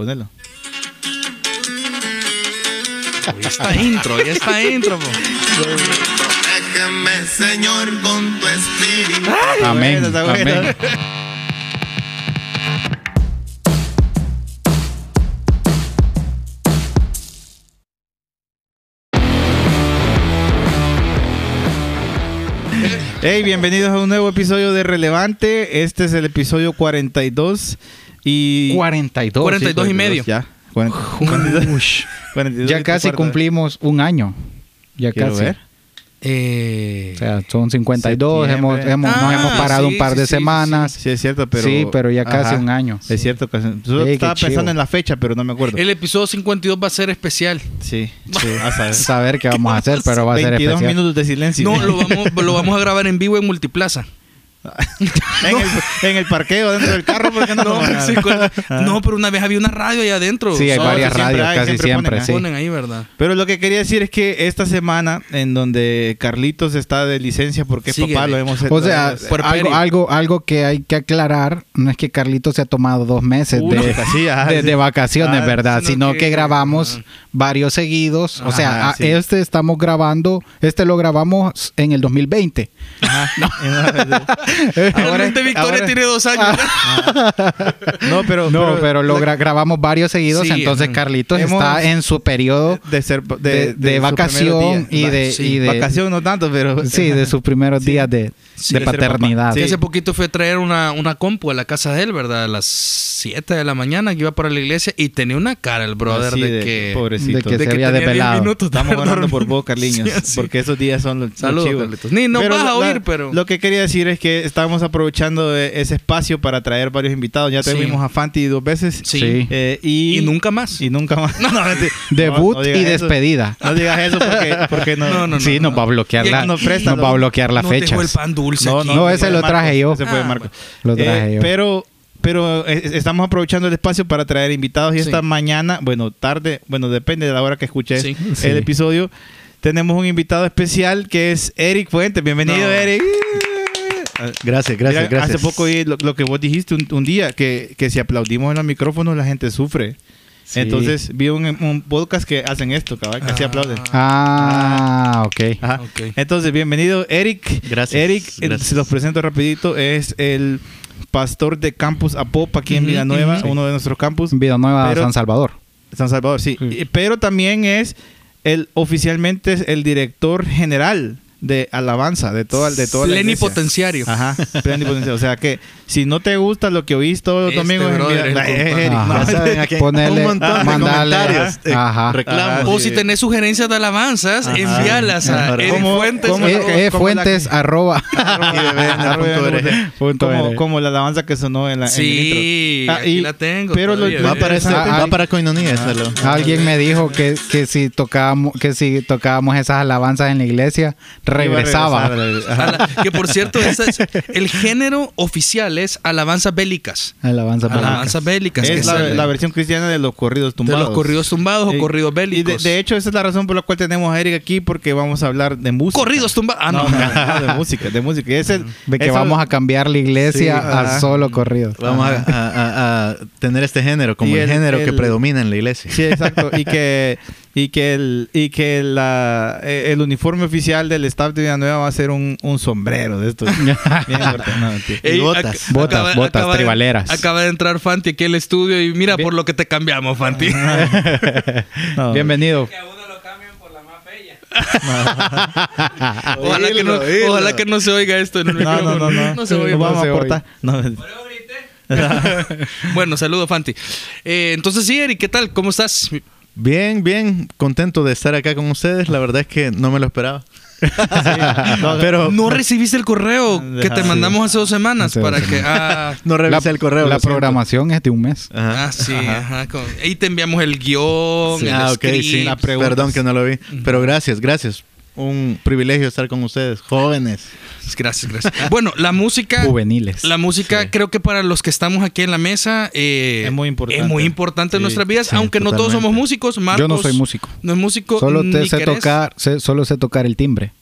ponelo. Ahí está intro, ahí está intro. po. Protégeme, Señor, con tu espíritu. Amén. Bueno, está bueno. amén. Hey, bienvenidos a un nuevo episodio de Relevante. Este es el episodio 42 y 42. 42 y medio. Ya. 40 42, 42 Ya casi cumplimos un año. Ya Quiero casi. ver. Eh, O sea, son 52. Hemos, hemos- nos Ah, hemos parado sí, un par sí, de sí, semanas. Sí, es cierto, pero. Sí, pero ya casi un año. Es cierto. casi- Yo Ey, estaba pensando chivo. en la fecha, pero no me acuerdo. el episodio 52 va a ser especial. Sí, sí. A saber. Saber qué vamos a hacer, pero va a ser 22 especial. minutos de silencio. No, lo vamos, lo vamos a grabar en vivo en Multiplaza. en, el, en el parqueo dentro del carro, porque no, No, toman nada? sí, con- Ah. no, pero una vez había una radio allá adentro. Sí, hay varias siempre radios, hay, casi siempre siempre. ponen, sí. Ponen ahí, ¿verdad? Pero lo que quería decir es que esta semana, en donde Carlitos está de licencia porque es Síguele. papá, lo hemos O sea, algo, algo, algo que hay que aclarar, no es que Carlito se ha tomado dos meses Uno, de, sí, ajá, de, sí. de vacaciones, Ah, ¿verdad? sino Sino que- que, grabamos ajá. varios seguidos. O sea, Ajá, a- este estamos grabando, este lo grabamos en el 2020. Realmente Victoria ahora- tiene dos años. No, pero. No, pero lo la- gra- grabamos varios seguidos, Sí, entonces. Carlitos Hemos- está en su periodo De ser. De, de, de vacación y de, Sí, y de- Vacación no tanto, pero. sí, de sus primeros días de, paternidad. Que Sí. hace poquito fue a traer una, una compu a la casa de él, ¿verdad? A las 7 de la mañana que iba para la iglesia y tenía una cara el brother Así de, de- que... pobrecito. de que de se había tenía 10 desvelado. minutos Estamos orando por vos, Carliños. Sí, sí. Porque esos días son los, los Saludos, chivos. Carlitos. Ni no Pero vas a la- oír, pero... Lo que quería decir es que estamos aprovechando eh, ese espacio para traer varios invitados. Ya Sí. tuvimos a Fanti dos veces. Sí. Sí. Eh, y, Y nunca más. Y nunca más. No, no, mentira. Debut No, no digas y eso. despedida. No digas eso porque, porque no. No, no, sí, nos va a bloquear la, nos presta, nos va a bloquear dejó fechas. el pan dulce No, aquí. no, ese lo traje yo. ese fue Ah, Marco. Lo traje Eh, yo. Pero, pero estamos aprovechando el espacio para traer invitados y Sí. esta mañana, bueno, tarde, bueno, depende de la hora que escuches Sí. Sí. el episodio, tenemos un invitado especial que es Eric Fuentes. Bienvenido, No. Eric. Gracias, gracias, Mira, gracias. Hace poco oí lo, lo que vos dijiste un, un día, que, que si aplaudimos en los micrófonos la gente sufre. Sí. Entonces vi un, un podcast que hacen esto, cabal, que así Ah. aplauden. Ah, ok. Ajá. Ok. Entonces, bienvenido, Eric. Gracias, Eric, eh, gracias. se los presento rapidito, es el pastor de Campus Apop aquí en Villanueva, ujú. uno de nuestros campus. Villanueva, Pero- San Salvador. San Salvador, sí. Sí. Y- Pero también es el oficialmente es el director general de alabanza de toda de toda. Plenipotenciario. Ajá, plenipotenciario. O sea que si no te gusta lo que oíste todos los Este domingos Eh, aquí Ponerle- un montón de mandarle- comentarios, eh, Ajá. reclamos. Ajá. O si tenés sugerencias de alabanzas, Ajá. envíalas a ¿Cómo- Fuentes. cómo- E, ¿Cómo E la Fuentes, arroba. Como, la alabanza que sonó en la en el Sí, intro. Ah, aquí y- la tengo. pero lo- todavía. lo Va para, este, Ah, va ah, para Coinonía, lo- Alguien me dijo que, que si tocábamos que si tocábamos esas alabanzas en la iglesia regresaba. La- que por cierto, es- el género oficial es alabanzas bélicas. Alabanza Alabanzas bélicas. que Es la, la versión cristiana de los corridos de tumbados. los corridos tumbados o Y- corridos Y bélicos. de, de hecho, esa es la razón por la cual tenemos a Eric aquí, porque vamos a hablar de música. corridos tumbados. Ah, no. no, no, de música, de música. Y ese- de que eso- vamos a cambiar la iglesia Sí, ajá. a solo corridos. Vamos a, a- a- a tener este género como Y el, el- género que el- predomina en la iglesia. Sí, exacto. Y que, y que, el, y que la, eh, el uniforme oficial del staff de Villanueva va a ser un, un sombrero de estos. Bien. No. Y botas. ac- Botas, botas, de- tribaleras. acaba de entrar Fanti aquí al estudio y mira Bien. por lo que te cambiamos, Fanti. No. Bienvenido. que a uno lo cambian por la más bella. ojalá, que no, ojalá que no se oiga esto en el No, no, no, no. No se no vamos se a cortar. Bueno, saludos, Fanti. Eh, entonces, sí, Eric, ¿qué tal? ¿Cómo estás? Bien, bien, contento de estar acá con ustedes. La verdad es que no me lo esperaba. no, Pero No recibiste el correo que te mandamos hace dos semanas para que... Ah, no revisé el correo. La siento. programación es de un mes. Ajá. ah, sí. Ajá. con- ahí te enviamos el guion, el Ah, ok, script. sí. la pregunta. Perdón que no lo vi. Pero gracias, gracias. Un privilegio estar con ustedes, jóvenes. Gracias, gracias. Bueno, la música... Juveniles. La música, Sí. creo que para los que estamos aquí en la mesa eh, Es muy importante. Es muy importante en nuestras vidas, sí, aunque no todos somos músicos. Marcos Yo no soy músico. No es músico. Solo te sé querés. tocar, sé- solo sé tocar el timbre.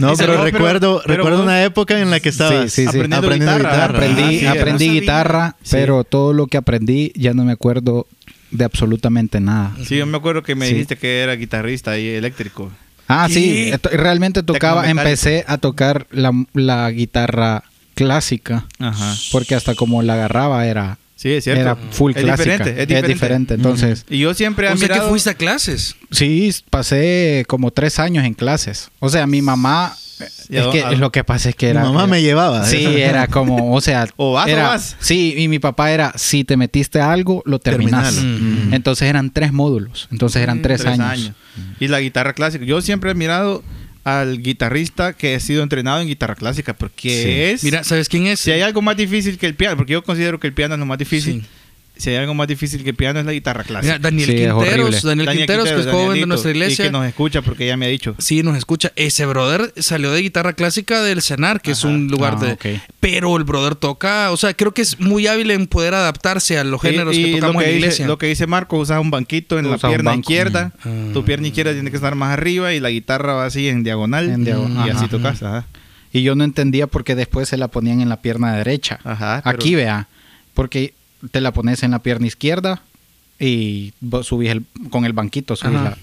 No, pero recuerdo, pero recuerdo una época en la que estabas Sí, sí, sí. aprendiendo, Aprendiendo guitarra. guitarra. Aprendí, Ah, sí, aprendí no guitarra, Sí. pero todo lo que aprendí ya no me acuerdo de absolutamente nada. Sí, yo me acuerdo que me Sí. dijiste que era guitarrista y eléctrico. Ah, ¿Qué? sí, realmente tocaba, empecé a tocar la, la guitarra clásica, Ajá. porque hasta como la agarraba era, Sí, es cierto. era full es clásica. Diferente, es diferente. entonces... Y yo siempre he O sea que fuiste a clases. Sí, pasé como tres años en clases. O sea, mi mamá, es a- que a- lo que pasa es que Mi era... mamá me llevaba. Sí, era como, o sea, O vas o vas. Sí, y mi papá era, si te metiste a algo, lo. Mm. Entonces eran tres módulos, entonces eran tres, años. Y la guitarra clásica. Yo siempre he admirado al guitarrista que ha sido entrenado en guitarra clásica porque Sí. es... Mira, ¿sabes quién es? si hay algo más difícil que el piano, porque yo considero que el piano es lo más difícil. Sí. Si hay algo más difícil que el piano es la guitarra clásica. Mira, Daniel Sí, es Quinteros. Daniel, Daniel Quinteros, que es joven de nuestra iglesia. Y que nos escucha porque ya me ha dicho. Sí, nos escucha. Ese brother salió de guitarra clásica del Cenar, que es Ajá. un lugar Ah, de... ok. Pero el brother toca, o sea, creo que es muy hábil en poder adaptarse a los géneros Y- y que tocamos lo que en la dice, iglesia. Lo que dice Marco, usas un banquito en la Usas un pierna izquierda. Mm. Tu pierna izquierda tiene que estar más arriba y la guitarra va así en diagonal. En diagonal, Y así ajá. tocas. Ajá. Y yo no entendía por qué después se la ponían en la pierna derecha. Ajá, pero- Aquí vea, porque te la pones en la pierna izquierda y subís el, con el banquito, subís la-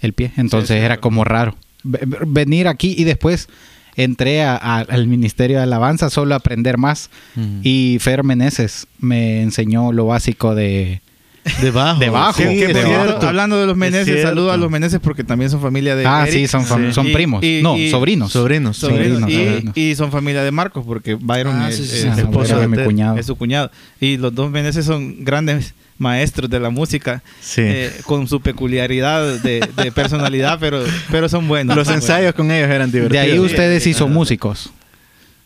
el pie. Entonces Sí, sí, era claro. como raro. Ve- ve- Venir aquí y después entré a- a- al Ministerio de Alabanza solo a aprender más. Y Fer Meneses me enseñó lo básico de... Debajo. Debajo. Sí, Que, es por cierto, cierto. hablando de los Es Meneses, saludo a los Meneses porque también son familia de ah, Eric. sí, son, fam- Sí. son Y- primos. y- no, y- sobrinos. Sobrinos. Sobrinos, Sobrinos, y, son familia de Marcos porque Byron Ah, es, sí, sí, es sí. El esposo de mi Ted. cuñado. es su cuñado. Y los dos Meneses son grandes maestros de la música, Sí. eh, con su peculiaridad de, de personalidad, pero, pero son buenos. Los son ensayos con ellos eran De divertidos. ahí ustedes sí son músicos.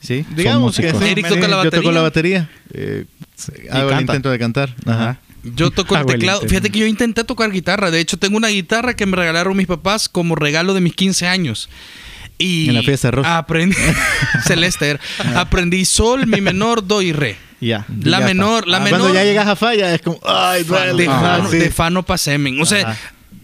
Sí. Digamos que. Eric toca la Yo toco batería. la batería. Eh, hago el intento de cantar. Ajá. Yo toco el el teclado. Fíjate que yo intenté tocar guitarra. De hecho, tengo una guitarra que me regalaron mis papás como regalo de mis 15 años. Y En la fiesta de rosa. Aprendí. Celeste. era. Aprendí sol, mi menor, do y re. Ya. La Ya menor, la Ah, menor. Cuando ya llegas a falla es como, ay, duele. de, Ajá, Fano, sí. de Fano pa' semen. O sea, Ajá.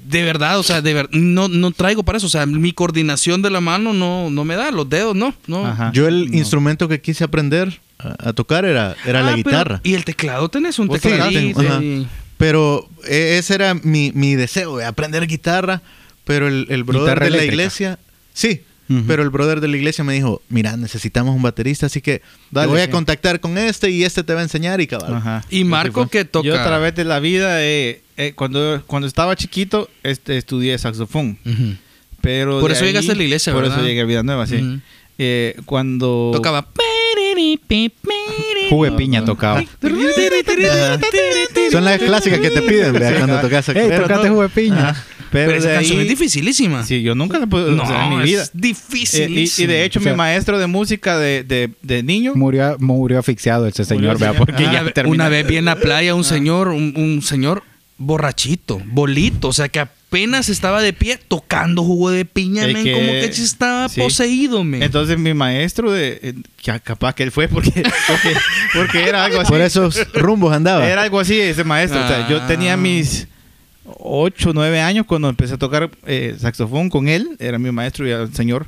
de verdad, o sea, de ver, no, no traigo para eso. O sea, mi coordinación de la mano no, no me da, los dedos no. no. Ajá. Yo el No. instrumento que quise aprender a, a tocar era, era Ah, la pero- guitarra. y el teclado tenés un tecladito. tocaste, ajá. y- Pero eh, ese era mi, mi deseo, de aprender guitarra. Pero el, el brother Guitarra de la iglesia, sí. Pero el brother de la iglesia me dijo, mira, necesitamos un baterista, así que Dale, te voy a sí. contactar con este y este te va a enseñar y cabal. Ajá. Y Marco que toca. Yo a través de la vida, eh, eh, cuando, cuando estaba chiquito, este, estudié saxofón. Pero Por eso llegaste a la iglesia, Por ¿verdad? eso llegué a Vida Nueva, sí. Eh, cuando... Tocaba. Juve piña tocaba. Son las clásicas que te piden, vea, cuando tocas Ey, saxofón. tocate no- juve piña. Ajá. Pero, Pero, esa de canción ahí- es dificilísima. Sí, yo nunca la puedo No, o sea, en mi vida. es Eh, dificilísima. y, y de hecho, O sea, mi maestro de música de, de, de niño... Murió, murió asfixiado ese señor, vea, asfixiado. porque Una ya una vez vi en la playa un señor, un, un señor borrachito, bolito, o sea que apenas estaba de pie tocando jugo de piña, men, que- como que estaba sí. poseído, men. Entonces mi maestro de... eh, que capaz que él fue porque, porque, porque era algo así. Por esos rumbos andaba. Era algo así ese maestro. O sea, yo Ah. tenía mis 8, 9 años cuando empecé a tocar eh, saxofón con él. Era mi maestro y el señor.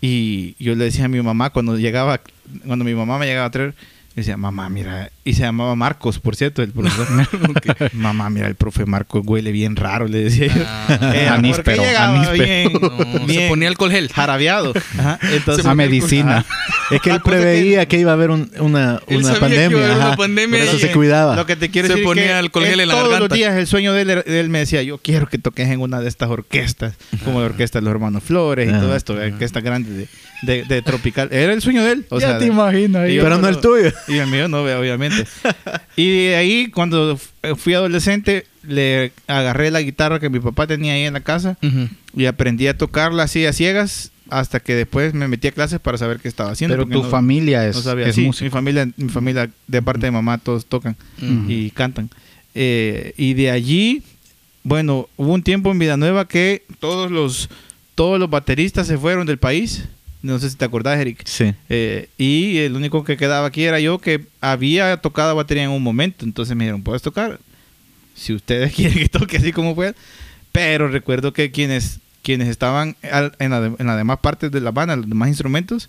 Y yo le decía a mi mamá cuando llegaba, cuando mi mamá me llegaba a traer, le decía, mamá, mira, y se llamaba Marcos, por cierto, el profesor. mamá, mira, el profe Marcos huele bien raro, le decía yo. Ah. Eh, Aníspero, bien, No, se ponía alcohol gel. jarabeado. Ajá, entonces, A medicina. Ajá. Es que él es preveía que iba a haber un- una, Él una sabía que pandemia. iba a haber una ajá. pandemia Por eso se cuidaba. Lo que te quiero Se decir ponía que alcohol gel en la todos los garganta. días el sueño de él, era- de él me decía, yo quiero que toques en una de estas orquestas, como la orquesta de los hermanos Flores y todo esto, orquesta grande de, de, de tropical. Era el sueño de él. O ya sea, te imagino ahí. Pero no el cuando- tuyo. Y el mío no, obviamente. Y de ahí, cuando fui adolescente, le agarré la guitarra que mi papá tenía ahí en la casa y aprendí a tocarla así a ciegas hasta que después me metí a clases para saber qué estaba haciendo. Pero tu no- familia es, no sabía. es Sí, música. mi familia, mi familia de parte de mamá todos tocan y cantan. Eh, y de allí, bueno, hubo un tiempo en Vida Nueva que todos los todos los bateristas se fueron del país. No sé si te acordás, Eric. Sí. Eh, y el único que quedaba aquí era yo que había tocado batería en un momento. Entonces me dijeron, ¿puedes tocar? Si ustedes quieren que toque así como pueda. Pero recuerdo que quienes, quienes estaban en, la de- las demás partes de la banda, los demás instrumentos,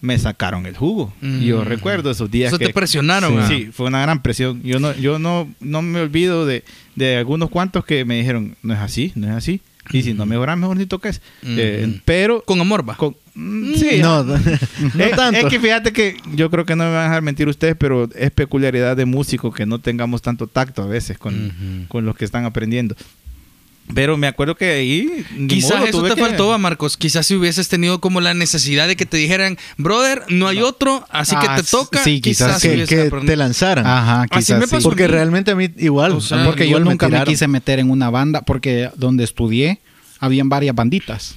me sacaron el jugo. Yo Mm. recuerdo esos días Eso que... te presionaron. ah. Sí, fue una gran presión. Yo no, yo no, no me olvido de, de algunos cuantos que me dijeron, no es así, no es así. Y si no mejoras, mejor ni toques. Eh, Ujú. pero... Con amor, va. con- mm, sí, No, no es, tanto. es que fíjate que yo creo que no me van a dejar mentir ustedes, pero es peculiaridad de músico que no tengamos tanto tacto a veces con, con los que están aprendiendo. Pero me acuerdo que ahí... Quizás modo, eso te que- faltó, Marcos. Quizás si hubieses tenido como la necesidad de que te dijeran, brother, no hay otro, así que Ah, te toca. sí, quizás que, te lanzaran. Ajá, Así quizás me sí. pasó. Porque realmente a mí igual. O sea, Porque yo igual nunca me, quise meter en una banda, porque donde estudié habían varias banditas.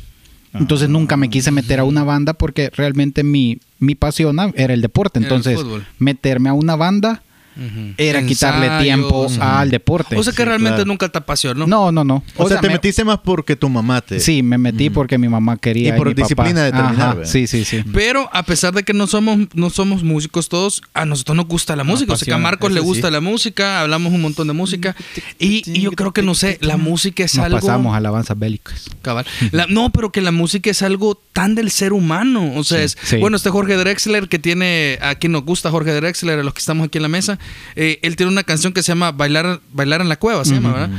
Entonces nunca me quise meter a una banda porque realmente mi, mi pasión era el deporte. El Entonces, meterme a una banda Era quitarle tiempo al deporte. O sea que Sí, realmente claro. nunca te apasionó. no, no, no. O, sea, te me- metiste más porque tu mamá te... Sí, me metí porque mi mamá quería. Y por mi papá. disciplina de terminar, Ajá, ¿verdad? Sí, sí, sí. Pero a pesar de que no somos, no somos músicos todos, a nosotros nos gusta la música. O sea que a Marcos le gusta sí. la música, hablamos un montón de música. Y, y yo creo que, no sé, la música es Nos algo... pasamos alabanzas bélicas. Cabal. La- no, pero que la música es algo tan del ser humano. O sea, es. sí. Bueno, este Jorge Drexler que tiene. A quien nos gusta Jorge Drexler, a los que estamos aquí en la mesa. Eh, él tiene una canción que se llama Bailar, Bailar en la Cueva, se llama, ¿verdad?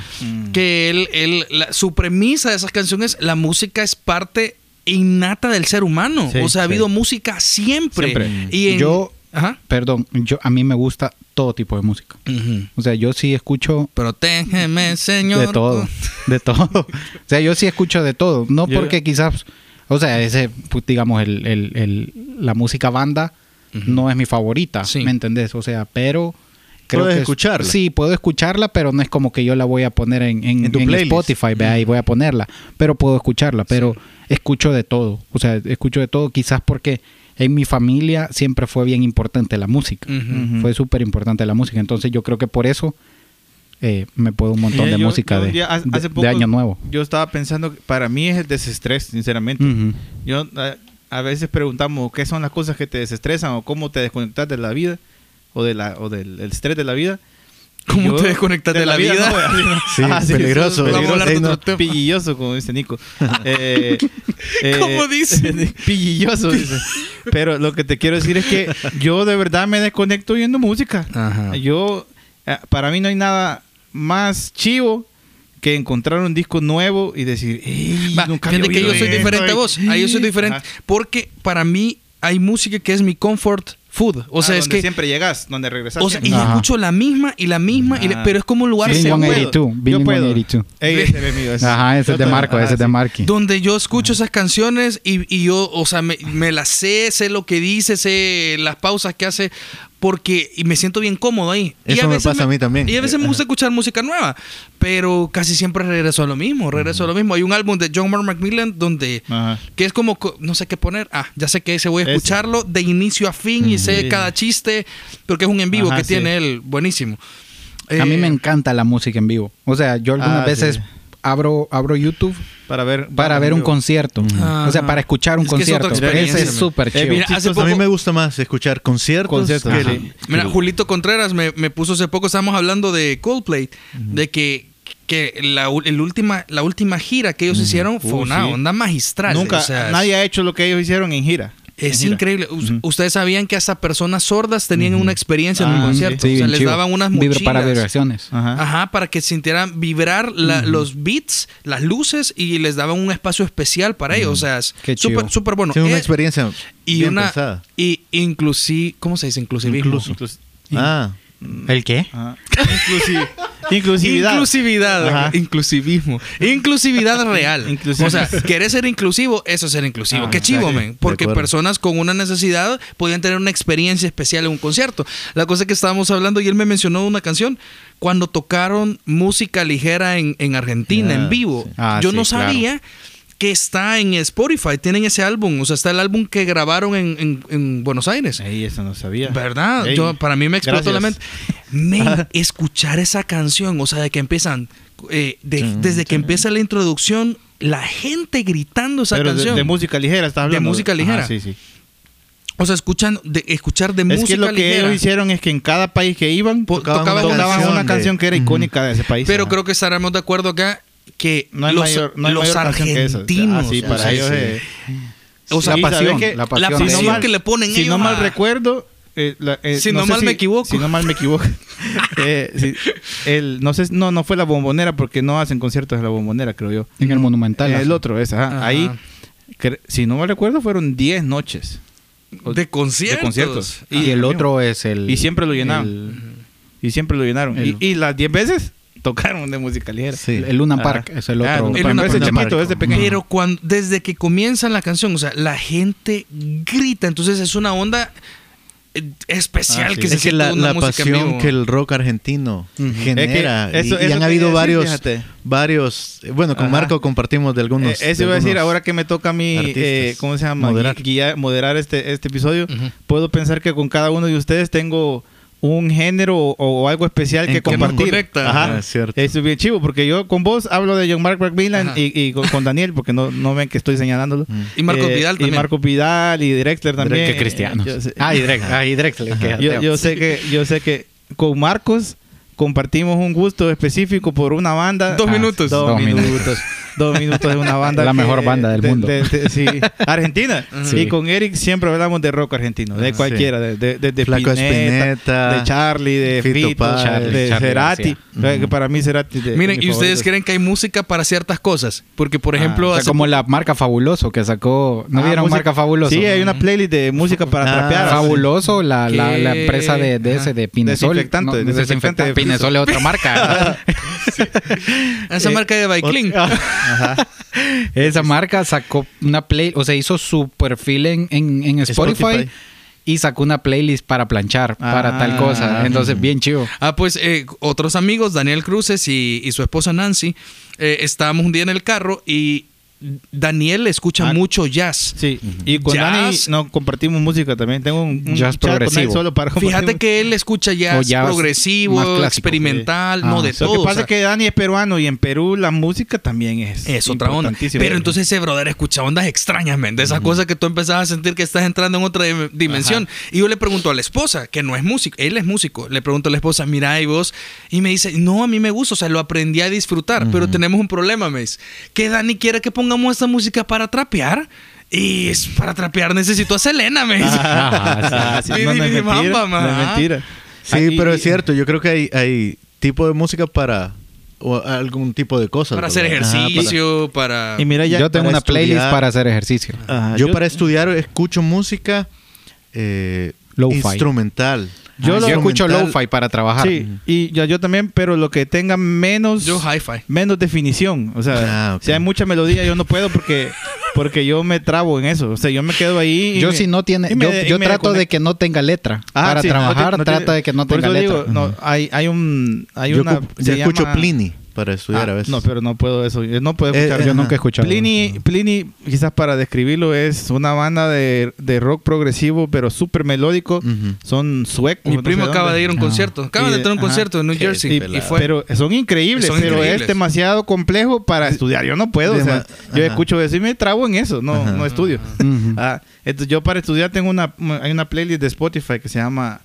Que él. él la- su premisa de esas canciones, la música es parte innata del ser humano. Sí, o sea, ha sí. habido música siempre. Siempre. Y en- Yo, Ajá. perdón, yo a mí me gusta todo tipo de música. O sea, yo sí escucho Protégeme, Señor. de todo, de todo. O sea, yo sí escucho de todo. No porque quizás, o sea, ese, pues, digamos, el, el- el- la música banda no es mi favorita, Sí. ¿me entendés? O sea, pero creo Puedes que es- escucharla. Sí, puedo escucharla, pero no es como que yo la voy a poner en, en- En tu en playlist. Spotify, vea, y voy a ponerla. Pero puedo escucharla, pero escucho de todo. O sea, escucho de todo quizás porque en mi familia siempre fue bien importante la música. Fue súper importante la música. Entonces yo creo que por eso eh, me puedo un montón Eh, de yo- música yo de, ya hace- de- hace de poco Año Nuevo. Yo estaba pensando, que para mí es el desestrés, sinceramente. Yo a, veces preguntamos qué son las cosas que te desestresan o cómo te desconectas de la vida o de la o del el estrés de la vida. ¿Cómo Yo- te desconectas de la vida? no, así no. Sí, peligroso. eso es Vamos a hablar de Ey, otro no, tema. Pillilloso, como dice Nico. Eh, eh, ¿Cómo dice? Pillilloso, dice. Pero lo que te quiero decir es que yo de verdad me desconecto oyendo música. Ajá. Yo, eh, para mí no hay nada más chivo que encontrar un disco nuevo y decir, "Ey, Va, nunca fíjate había que yo soy esto". diferente a vos. Ahí yo soy diferente. Ajá. Porque para mí hay música que es mi comfort food. O sea, Ah, es donde que. siempre llegas, donde regresas. O sea, y. Ajá. escucho la misma y la misma, y la- pero es como un lugar seguro. puedo. 182, Yo puedo. 182. Ey, ese es mío, ese. Ajá, ese es de. Marco, Ajá, ese es de. Marky. Donde yo escucho esas canciones y, y yo, o sea, me, me las sé, sé lo que dice, sé las pausas que hace, porque y me siento bien cómodo ahí. y Eso me pasa a mí también. Y a veces me gusta escuchar música nueva, pero casi siempre regreso a lo mismo, regreso a lo mismo. Hay un álbum de John Mark Macmillan donde Ajá. que es como, co- no sé qué poner. Ah, ya sé que ese voy a Ese. escucharlo de inicio a fin y sé cada chiste, porque es un en vivo Ajá, que sí. tiene él, buenísimo. A mí Eh, me encanta la música en vivo. O sea, yo algunas Ah, veces sí. Abro, abro YouTube Para ver, para ver un concierto. Ajá. O sea, para escuchar un Es concierto. Ese es súper Eh, chido. mira, hace Chistoso, a mí me gusta más escuchar conciertos, Conciertos, que Mira, Julito Contreras me, me puso hace poco, estábamos hablando de Coldplay, de que, que la, el última, la última gira que ellos hicieron fue Uh, una sí. onda magistral. Nunca, o sea, nadie ha hecho lo que ellos hicieron en gira. Es En gira. increíble. Ustedes sabían que hasta personas sordas tenían una experiencia en un Ah, concierto. Sí, o sea, les chido. daban unas mochilas. para vibraciones. Ajá. Ajá, para que sintieran vibrar la- los beats, las luces y les daban un espacio especial para ellos. O sea, es súper súper bueno. sí, una Eh, experiencia y bien una pensada. y inclusive, ¿cómo se dice? Inclusivismo. Incluso. Inclus- Ah, ¿El qué? Ajá. Inclusividad. Inclusividad, Ajá. inclusivismo, inclusividad real. Inclusivo. O sea, querer ser inclusivo, eso es ser inclusivo. Ah, Qué chivo, men. Porque personas con una necesidad podían tener una experiencia especial en un concierto. La cosa que estábamos hablando y él me mencionó una canción cuando tocaron música ligera en, en Argentina, Ah, en vivo. sí. Ah, Yo sí, no claro. Que está en Spotify, tienen ese álbum, o sea, está el álbum que grabaron en, en- en Buenos Aires. Ey, eso no sabía. ¿Verdad? Ey, Yo, para mí me explotó la mente. Men, escuchar esa canción, o sea, de que empiezan, eh, de- desde que empieza la introducción, la gente gritando esa Pero de, canción. de música ligera estás De hablando. música Ajá, ligera. sí, sí. o sea, escuchan, de, escuchar de Es música que lo que ellos hicieron es que en cada país que iban tocaban, tocaban una, tocaban canción una de- canción que era icónica de ese país. Pero Ajá. creo que estaremos de acuerdo acá que no hay los, mayor, no hay los mayor canción que esa. argentinos, Ah, sí, o para sea, ellos O la ¿sabes pasión, qué? la pasión. la de pasión ella. que le ponen si ellos no mal a- recuerdo eh, la- eh, Si no mal me equivoco. si no mal me equivoco eh, si- el, no sé no no fue la bombonera porque no hacen conciertos de la bombonera creo yo En el Monumental. el otro es ajá. Ajá. ahí si no mal recuerdo fueron 10 noches de conciertos. de conciertos Y el otro es el. y siempre lo llenaban El, y siempre lo llenaron El- y, y las 10 veces tocaron de música ligera Sí. el Luna. Park es el Ah, otro. El pero Luna ese Park. chiquito ese pequeño Pero cuando, desde que comienza la canción, o sea, la gente grita. Entonces es una onda eh, especial Ah, sí. que se es que la, una la música en pasión vivo. que el rock argentino genera. Es que eso- y, han habido decir, varios, fíjate. varios. eh, Bueno, con Ajá. Marco compartimos de algunos. Eh, eso de iba a decir, ahora que me toca a mí, eh, ¿cómo se llama? Moderar. Moderar este, este episodio. Puedo pensar que con cada uno de ustedes tengo un género o, o algo especial En que compartir. conecta. Ajá. Ah, es cierto. Eso es bien chivo, porque yo con vos hablo de John Mark Macmillan Ajá. y, y con, con Daniel, porque no, no ven que estoy señalándolo. Mm. Y Marcos Eh, Vidal Y también. Marco Vidal y Drexler también. que cristianos. Sé- Ah, y Drexler. Ah, y Drexler. que yo sé que yo sé que con Marcos compartimos un gusto específico por una banda. Dos Ah, minutos. Dos, Dos minutos. minutos. dos minutos de una banda. La que- mejor banda del de- mundo. de- de- sí, Argentina. Sí. Y con Eric siempre hablamos de rock argentino, de Ah, cualquiera, de, de, de, de Flaco Spinetta, de Charlie, de Fito Fito, Páez. de Charlie Cerati. Que para mí Cerati. de- Miren, de ¿y ustedes creen que hay música para ciertas cosas? Porque, por ejemplo, Ah, o sea, hace como la marca Fabuloso que sacó. ¿No Ah, vieron música- marca Fabuloso? Sí, hay una playlist de música para Ah, trapear. Fabuloso, la, la, empresa de, ese, de Pinesol. Desinfectante, No, desinfectante desinfectante. de piso. Pinesol es otra marca. esa eh, marca de Biclin. Esa marca sacó una play, o sea, hizo su perfil en, en, en Spotify, Spotify. y sacó una playlist para planchar, para Ah, tal cosa. Entonces, bien chivo. Ah, pues eh, otros amigos, Daniel Cruces y, y su esposa Nancy, eh, estábamos un día en el carro y Daniel escucha Ah. mucho jazz. Sí, y con Jazz. Dani no compartimos música también. Tengo un, un Jazz progresivo. solo para Fíjate que él escucha jazz, O jazz progresivo, clásico, experimental, sí. no Ah, de Lo todo. que o pasa sea, es que Dani es peruano y en Perú la música también es es otra onda. Pero entonces ese brother escucha ondas extrañas, men, de esas cosas que tú empezás a sentir que estás entrando en otra dim- dimensión. Y yo le pregunto a la esposa, que no es músico, él es músico, le pregunto a la esposa, mira, y vos, y me dice, no, a mí me gusta, o sea, lo aprendí a disfrutar, pero tenemos un problema, me dice, que Dani quiere que pongamos esta música para trapear. Y es para trapear necesito a Selena, me dice. Ah, sí, Y no, no es dije, mentira, "Mamba, no es ma". mentira. Sí, pero es cierto. Yo creo que hay, hay tipo de música para o algún tipo de cosas. Para hacer ¿verdad? Ajá, para- ejercicio, para... Y mira ya Yo tengo una playlist para hacer ejercicio. Ajá, yo, para estudiar escucho música eh, instrumental. Yo, lo- escucho lo-fi para trabajar. Sí, y yo, yo también, pero lo que tenga menos Yo hi-fi. menos definición, o sea, Ah, si hay mucha melodía yo no puedo porque porque yo me trabo en eso, o sea, yo me quedo ahí y Yo me- si no tiene, me- yo, trato de que no tenga letra. Ah, para sí, trabajar no trata tiene- de que no por tenga eso letra. digo, no, hay hay un hay yo una yo escucho llama- Pliny para estudiar Ah, a veces. No, pero no puedo eso. Yo no puedo Eh, escuchar. eh, yo ajá. nunca he escuchado. Pliny, Pliny, quizás para describirlo, es una banda de, de rock progresivo, pero súper melódico. Son suecos. Mi no primo sé acaba dónde. de ir a un Ah. concierto. Acaba Y de tener un ajá. concierto en New Qué Jersey. Y, fue. Pero son increíbles, Son pero increíbles. es demasiado complejo para estudiar. Yo no puedo. o sea, yo ajá. escucho eso y me trabo en eso. No, no estudio. Ah, entonces yo para estudiar tengo una, hay una playlist de Spotify que se llama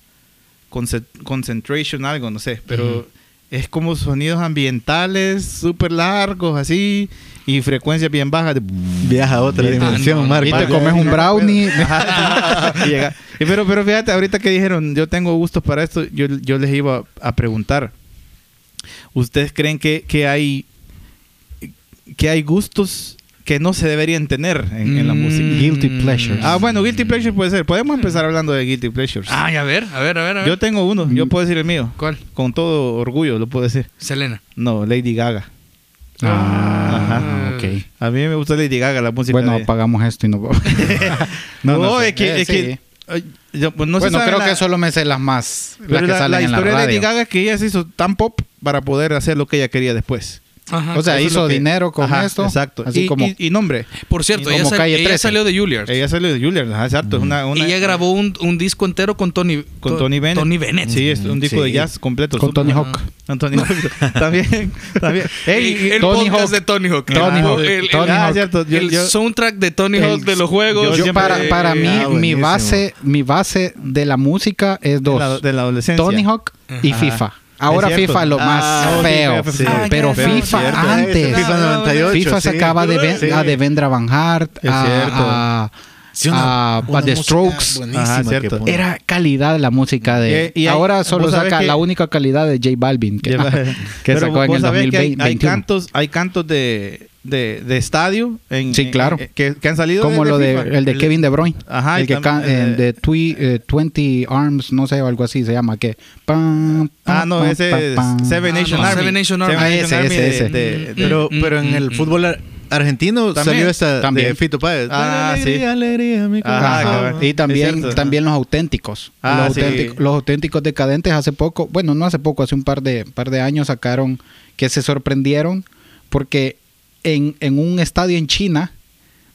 Conce- Concentration algo, no sé, pero es como sonidos ambientales súper largos así y frecuencias bien bajas de Viaja a otra Ah, dimensión, no, Marco. Y te comes un brownie. Ajá, y llega- y pero, pero fíjate, ahorita que dijeron, yo tengo gustos para esto, yo, yo les iba a preguntar. ¿Ustedes creen que, que hay que hay gustos que no se deberían tener en, en la Mm. música? Guilty pleasures. Ah, bueno, guilty pleasure puede ser. Podemos empezar hablando de guilty pleasures. Ay, a ver, a ver, a ver. A ver. yo tengo uno, yo puedo decir el mío. ¿Cuál? Con todo orgullo lo puedo decir. Selena. No, Lady Gaga. Ah, Ajá. ok. A mí me gusta Lady Gaga, la música. Bueno, de- apagamos esto y no. No, no sé. es que, Eh, es que- sí. ay, yo, pues, no bueno, creo la- que solo me sé las más. Las Pero que la, salen la en la historia de Lady. Gaga es que ella se hizo tan pop para poder hacer lo que ella quería después. Ajá. O sea, hizo que- dinero con Ajá, esto. Exacto. Así y, como. y, y nombre. Por cierto, ella, sal- Calle ella 13. salió de Juilliard. Ella salió de Juilliard, ajá, exacto. Es una, una- ella grabó un, un disco entero con Tony, con to- Tony Bennett. Tony Bennett. Sí, es un disco Sí. de jazz completo. Con Tony. Hawk. Con Tony Hawk. también, también. Ey, el Tony podcast Hawk. de Tony Hawk. Tony Hawk. El, el- Tony ah, Hawk. cierto. Yo, el yo- soundtrack de Tony El- Hawk de los juegos. yo para, para mí, Ah, mi base, mi base de la música es dos. de la adolescencia. Tony Hawk y. FIFA. Ahora. FIFA lo Ah, más feo. Sí. pero Ah, FIFA cierto. antes. FIFA 98. FIFA sí. sacaba de, Sí. a de Vendra Van Hart, Es a, cierto. a, Sí, una- a, una a The Strokes. Ajá, cierto. Era calidad la música de... Y- y hay- ahora solo saca que- la única calidad de J Balvin, que, que sacó en el sabés que hay, 2020. hay cantos, hay cantos de, de, de estadio en, Sí, claro. en- que, que han salido Como lo de, FIFA. el de Kevin De Bruyne. Ajá, el que can- eh, el de twi- eh, 20 Arms, no sé, o algo así se llama. que pam, Ah, no, pam, ese es pam. Seven Ah, Nation no, Army. Seven Nation Army. Ah, ese, Army ese, de- ese. de- de- Pero, Mm, pero en mm, el mm. fútbol ar- argentino También. salió esta También. de Fito Páez. Ah, sí. Y también, cierto. también los auténticos. Ah, los, sí. auténticos los auténticos decadentes hace poco, bueno, no hace poco, hace un par de, par de años sacaron que se sorprendieron porque en, en un estadio en China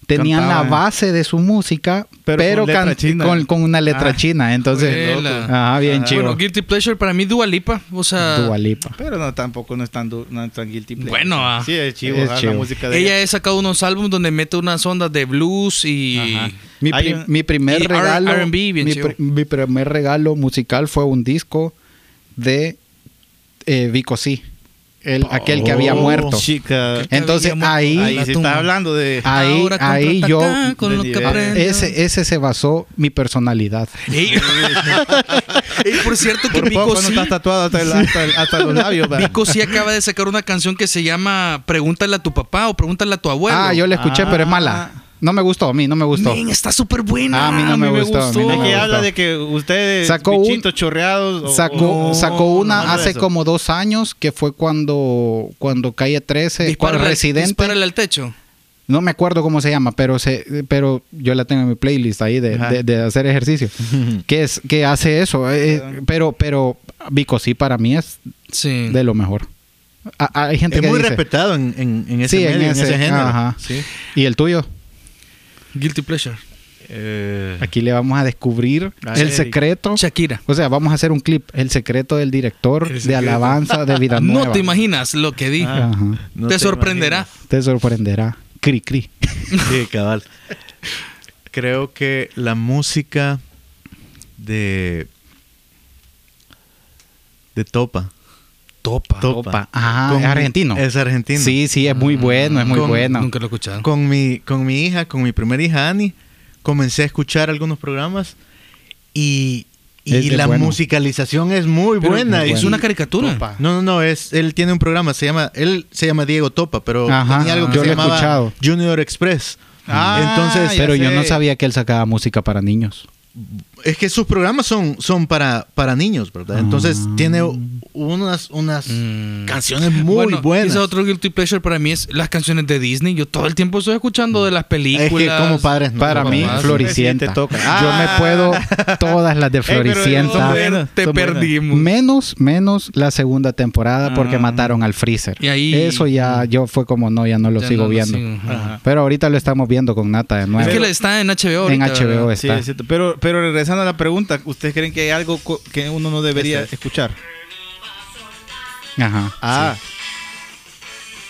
tenían Cantaban. la base de su música, Pero pero, con letra can- china. con, con una letra Ah. china. Entonces, ajá, bien Ah. chido. Bueno, Guilty Pleasure para mí Dua Lipa. O sea, Dua Lipa. Pero no, tampoco no es tan, du- no es tan guilty pleasure. Bueno, ah. Sí, es chivo. Es ajá, chivo. La música de ella ha sacado unos álbumes donde mete unas ondas de blues y... Ajá. Mi, pri- un- mi primer y R- regalo, R&B, bien mi, chido. pri- mi primer regalo musical fue un disco de eh, Vico C, el, aquel que había Oh. muerto. chica. Entonces había muerto. ahí, Ahí estás hablando de... ahí, Ahora ahí yo, con lo que ese, ese se basó mi personalidad. Ey. Ey, por cierto que Por Vico sí, estás tatuado hasta, el- hasta el- hasta los labios. va. Vico sí acaba de sacar una canción que se llama Pregúntale a tu papá o Pregúntale a tu abuelo. Ah, yo la escuché, pero es Ah. mala. No me gustó, a mí no me gustó. Men, está súper buena. Ah, a mí no me gustó, a mí no ¿De me gustó. habla de que ustedes Sacó un- chorreados? o- Sacó, o- sacó una hace eso? como dos años que fue cuando, cuando Calle 13, Dispárale, cuando Residente. dispárale al techo. No me acuerdo cómo se llama, pero se, pero yo la tengo en mi playlist ahí de, de- de hacer ejercicio. que es que hace eso, eh, pero pero Vico sí para mí es Sí. de lo mejor. A- hay gente Es que muy dice, respetado en, en, en ese Sí, en medio, en ese, ese, género. ajá. Sí. ¿Y el tuyo? Guilty Pleasure. Eh, Aquí le vamos a descubrir Ah, el secreto. Shakira. O sea, vamos a hacer un clip, el secreto del director de alabanza de Vida Nueva. No te imaginas lo que di. Ah. No te sorprenderá. Te sorprenderá. Cri cri. Sí, cabal. Creo que la música de de Topa. Topa. Topa. Ah, Con- es argentino. Es argentino. Sí, sí, es muy bueno, es muy Con- bueno. Nunca lo he escuchado. Con mi, con mi hija, con mi primera hija Ani, comencé a escuchar algunos programas y, y la bueno. musicalización es muy Pero buena. Es una caricatura. Topa. No, no, no, es, él tiene un programa, se llama, él se llama Diego Topa, pero Ajá, tenía algo que yo se lo he llamaba escuchado. Junior Express. Ah, Entonces, Pero yo no sabía que él sacaba música para niños. Es que sus programas son, son para, para niños, ¿verdad? Entonces Ah. tiene unas, unas Mm. canciones muy Bueno, buenas. Quizá otro guilty pleasure para mí es las canciones de Disney. Yo todo el tiempo estoy escuchando de las películas. Es que como padres no Para mí, papás. Floricienta. Sí, toca. Yo Ah. me puedo todas las de pero Floricienta. son buenas. Te perdimos. Menos, menos la segunda temporada porque Ah. mataron al Freezer. Y ahí- Eso ya yo fue como no, ya no lo Ya sigo no lo viendo. sigo. Pero ahorita lo estamos viendo con Nata de nuevo. Es que está en HBO. en ahorita, HBO ¿verdad? Sí, está. es cierto. Pero, pero regresando a la pregunta, ¿ustedes creen que hay algo que uno no debería Este. escuchar? Ajá. Ah,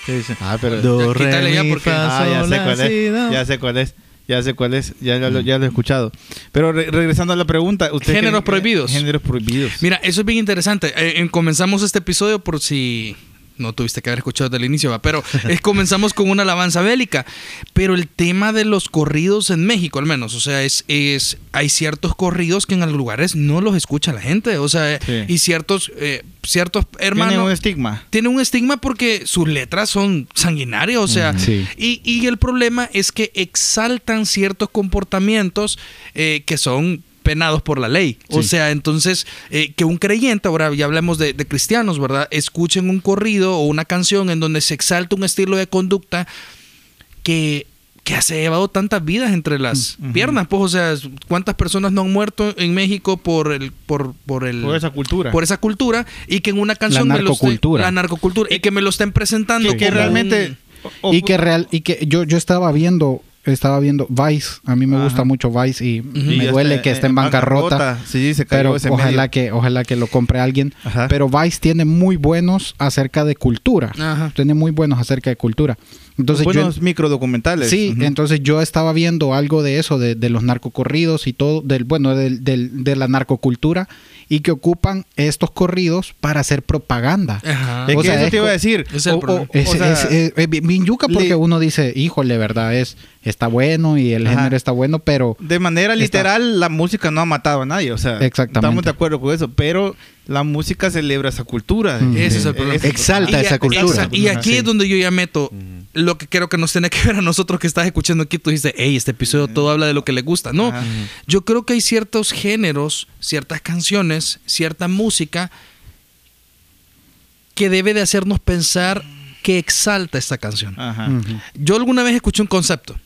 ¿Qué dice? ah, pero... Do, Ya, quítale re, ya mi, porque- fa, Ah, ya sé cuál es. Ya sé cuál es. Ya sé cuál es. Ya, ya lo, ya lo he escuchado. Pero re- regresando a la pregunta. ¿ustedes Géneros prohibidos. Géneros prohibidos. Mira, eso es bien interesante. Eh, comenzamos este episodio por si no tuviste que haber escuchado desde el inicio, ¿va? pero eh, comenzamos con una alabanza bélica. Pero el tema de los corridos en México, al menos, o sea, es, es hay ciertos corridos que en algunos lugares no los escucha la gente, o sea, Sí. y ciertos eh, ciertos hermanos un estigma. tiene un estigma porque sus letras son sanguinarias, o sea, Sí. y, y el problema es que exaltan ciertos comportamientos eh, que son penados por la ley. O Sí. sea, entonces, eh, que un creyente, ahora ya hablamos de, de cristianos, ¿verdad? Escuchen un corrido o una canción en donde se exalta un estilo de conducta que que se ha llevado tantas vidas entre las piernas, pues, o sea, cuántas personas no han muerto en México por el, por, por el, Por esa cultura. por esa cultura y que en una canción me lo esté- narcocultura. la narcocultura y que me lo estén presentando que, que realmente... un- y que real y que yo yo estaba viendo estaba viendo Vice a mí me Ajá. gusta mucho Vice y y me ya duele está que esté en bancarrota, Sí, se cayó pero ese ojalá medio. que ojalá que lo compre alguien Ajá. pero Vice tiene muy buenos acerca de cultura Ajá. tiene muy buenos acerca de cultura entonces yo Buenos microdocumentales. Sí, Ujú. entonces yo estaba viendo algo de eso, de, de los narcocorridos y todo, del bueno, del, del- de la narcocultura, y que ocupan estos corridos para hacer propaganda. Ajá. Es O que sea, eso es te iba a decir. es O- o- problema. o Es, sea, es- es- es bien yuca porque le- uno dice, híjole, ¿verdad? Es, está bueno y el Ajá. género está bueno, pero De manera Está- literal, la música no ha matado a nadie, o sea, Exactamente. estamos de acuerdo con eso, pero la música celebra esa cultura. Mm. Ese es el problema. Exalta Y esa a- cultura. exa- Y aquí Sí. es donde yo ya meto lo que creo que nos tiene que ver a nosotros que estás escuchando aquí. Tú dices, hey, este episodio todo habla de lo que le gusta. No, Ajá. yo creo que hay ciertos géneros, ciertas canciones, cierta música que debe de hacernos pensar que exalta esta canción. Ajá. Yo alguna vez escuché un concepto.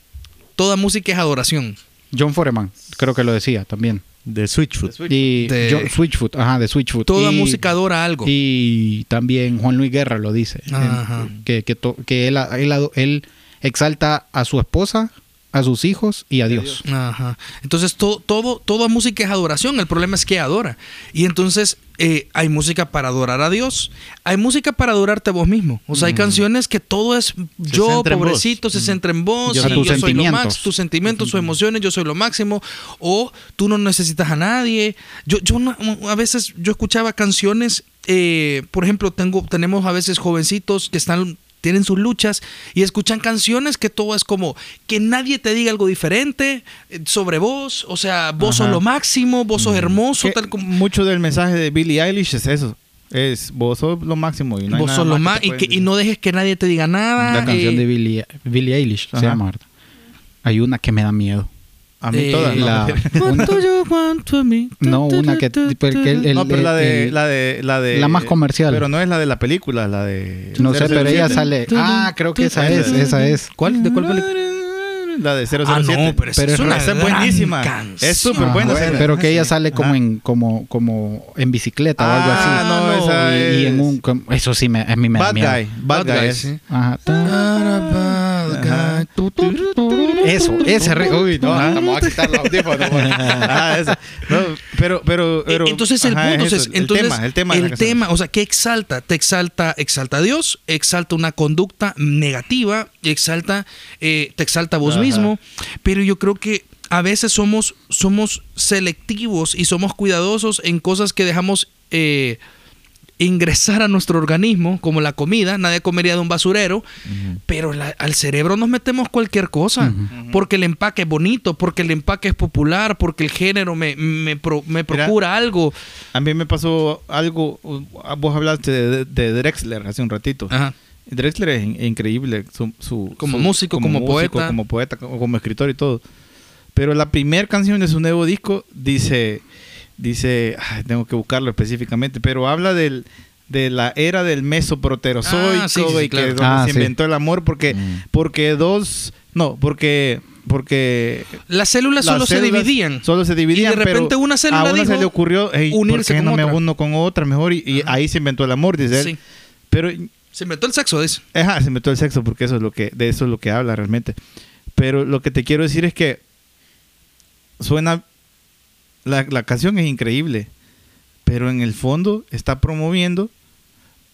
Toda música es adoración. John Foreman, creo que lo decía también. De Switchfoot. Y De- John- Switchfoot, ajá, de Switchfoot. Toda Y- música adora algo. Y también Juan Luis Guerra lo dice. Ajá. en- que que, to- que él, él, él exalta a su esposa, a sus hijos y a Dios. Ajá. Entonces, todo, todo, toda música es adoración. El problema es que adora. Y entonces, eh, hay música para adorar a Dios. Hay música para adorarte a vos mismo. O sea, hay canciones que todo es yo, pobrecito, se centra en vos. Yo- y tus yo soy lo sentimientos. max, tus sentimientos, tus emociones, yo soy lo máximo. O tú no necesitas a nadie. Yo, yo no- a veces yo escuchaba canciones, eh, por ejemplo, tengo, tenemos a veces jovencitos que están tienen sus luchas y escuchan canciones que todo es como que nadie te diga algo diferente eh, sobre vos, o sea, vos sos lo máximo, vos sos hermoso, Que tal como Mucho del mensaje de Billie Eilish es eso. Es vos sos lo máximo y no hay vos nada sos lo más más que te y, pueden que, y decir. no dejes que nadie te diga nada. La canción eh, de Billie, Billie Eilish se llama. Hay una que me da miedo. A mí eh, todas. ¿no? la- ¿Cuánto yo cuánto a mí? No, una que- porque el- el- no, pero la de, el- la de, la de, la más comercial. Pero no es la de la película, la de. No sé, pero ella 007. sale. Ah, creo que esa es, esa es. ¿Cuál? ¿De cuál película? La de 007. Ah, no, pero, Pero es una es gran buenísima. canción. Es súper buena. esa. Pero que ella sale como Ajá. en como como en bicicleta o algo Ah, así. no, no, esa y, y es. en un eso sí me a mí me da Bad miedo. Guy. Bad, Guy. es. sí. Ajá. Ajá. Eso, ese re- uy, no, vamos a quitar los audífonos. Ah. No, pero, pero, pero. E, entonces el ajá, punto es es, eso, entonces, el tema, el tema. el tema, o sea, ¿qué exalta? Te exalta, exalta a Dios, exalta una conducta negativa, exalta, eh, te exalta a vos Ajá. mismo, pero yo creo que a veces somos, somos selectivos y somos cuidadosos en cosas que dejamos eh, ingresar a nuestro organismo, como la comida, nadie comería de un basurero, pero la- al cerebro nos metemos cualquier cosa, porque el empaque es bonito, porque el empaque es popular, porque el género me, me, pro- me Mira, procura algo. A mí me pasó algo. uh, Vos hablaste de, de Drexler hace un ratito. Ajá. Drexler es in- increíble. Su, su- Como su- músico, como poeta. Como poeta, como, como escritor y todo. Pero la primera canción de su nuevo disco dice. Dice. ay, tengo que buscarlo específicamente. Pero habla del. De la era del mesoproterozoico Ah, sí, sí, sí, y claro. que donde Ah, se sí. inventó el amor porque Mm. porque dos no porque porque Las células las solo se dividían. Solo se dividían. Y de repente pero una célula a una dijo se le ocurrió "Ey, unirse ¿por qué con no me otra?" uno con otra mejor? Y, y ahí se inventó el amor, dice él. Sí. Pero Se inventó el sexo, dice. ajá, se inventó el sexo porque eso es lo que de eso es lo que habla realmente. Pero lo que te quiero decir es que suena la, la canción es increíble, pero en el fondo está promoviendo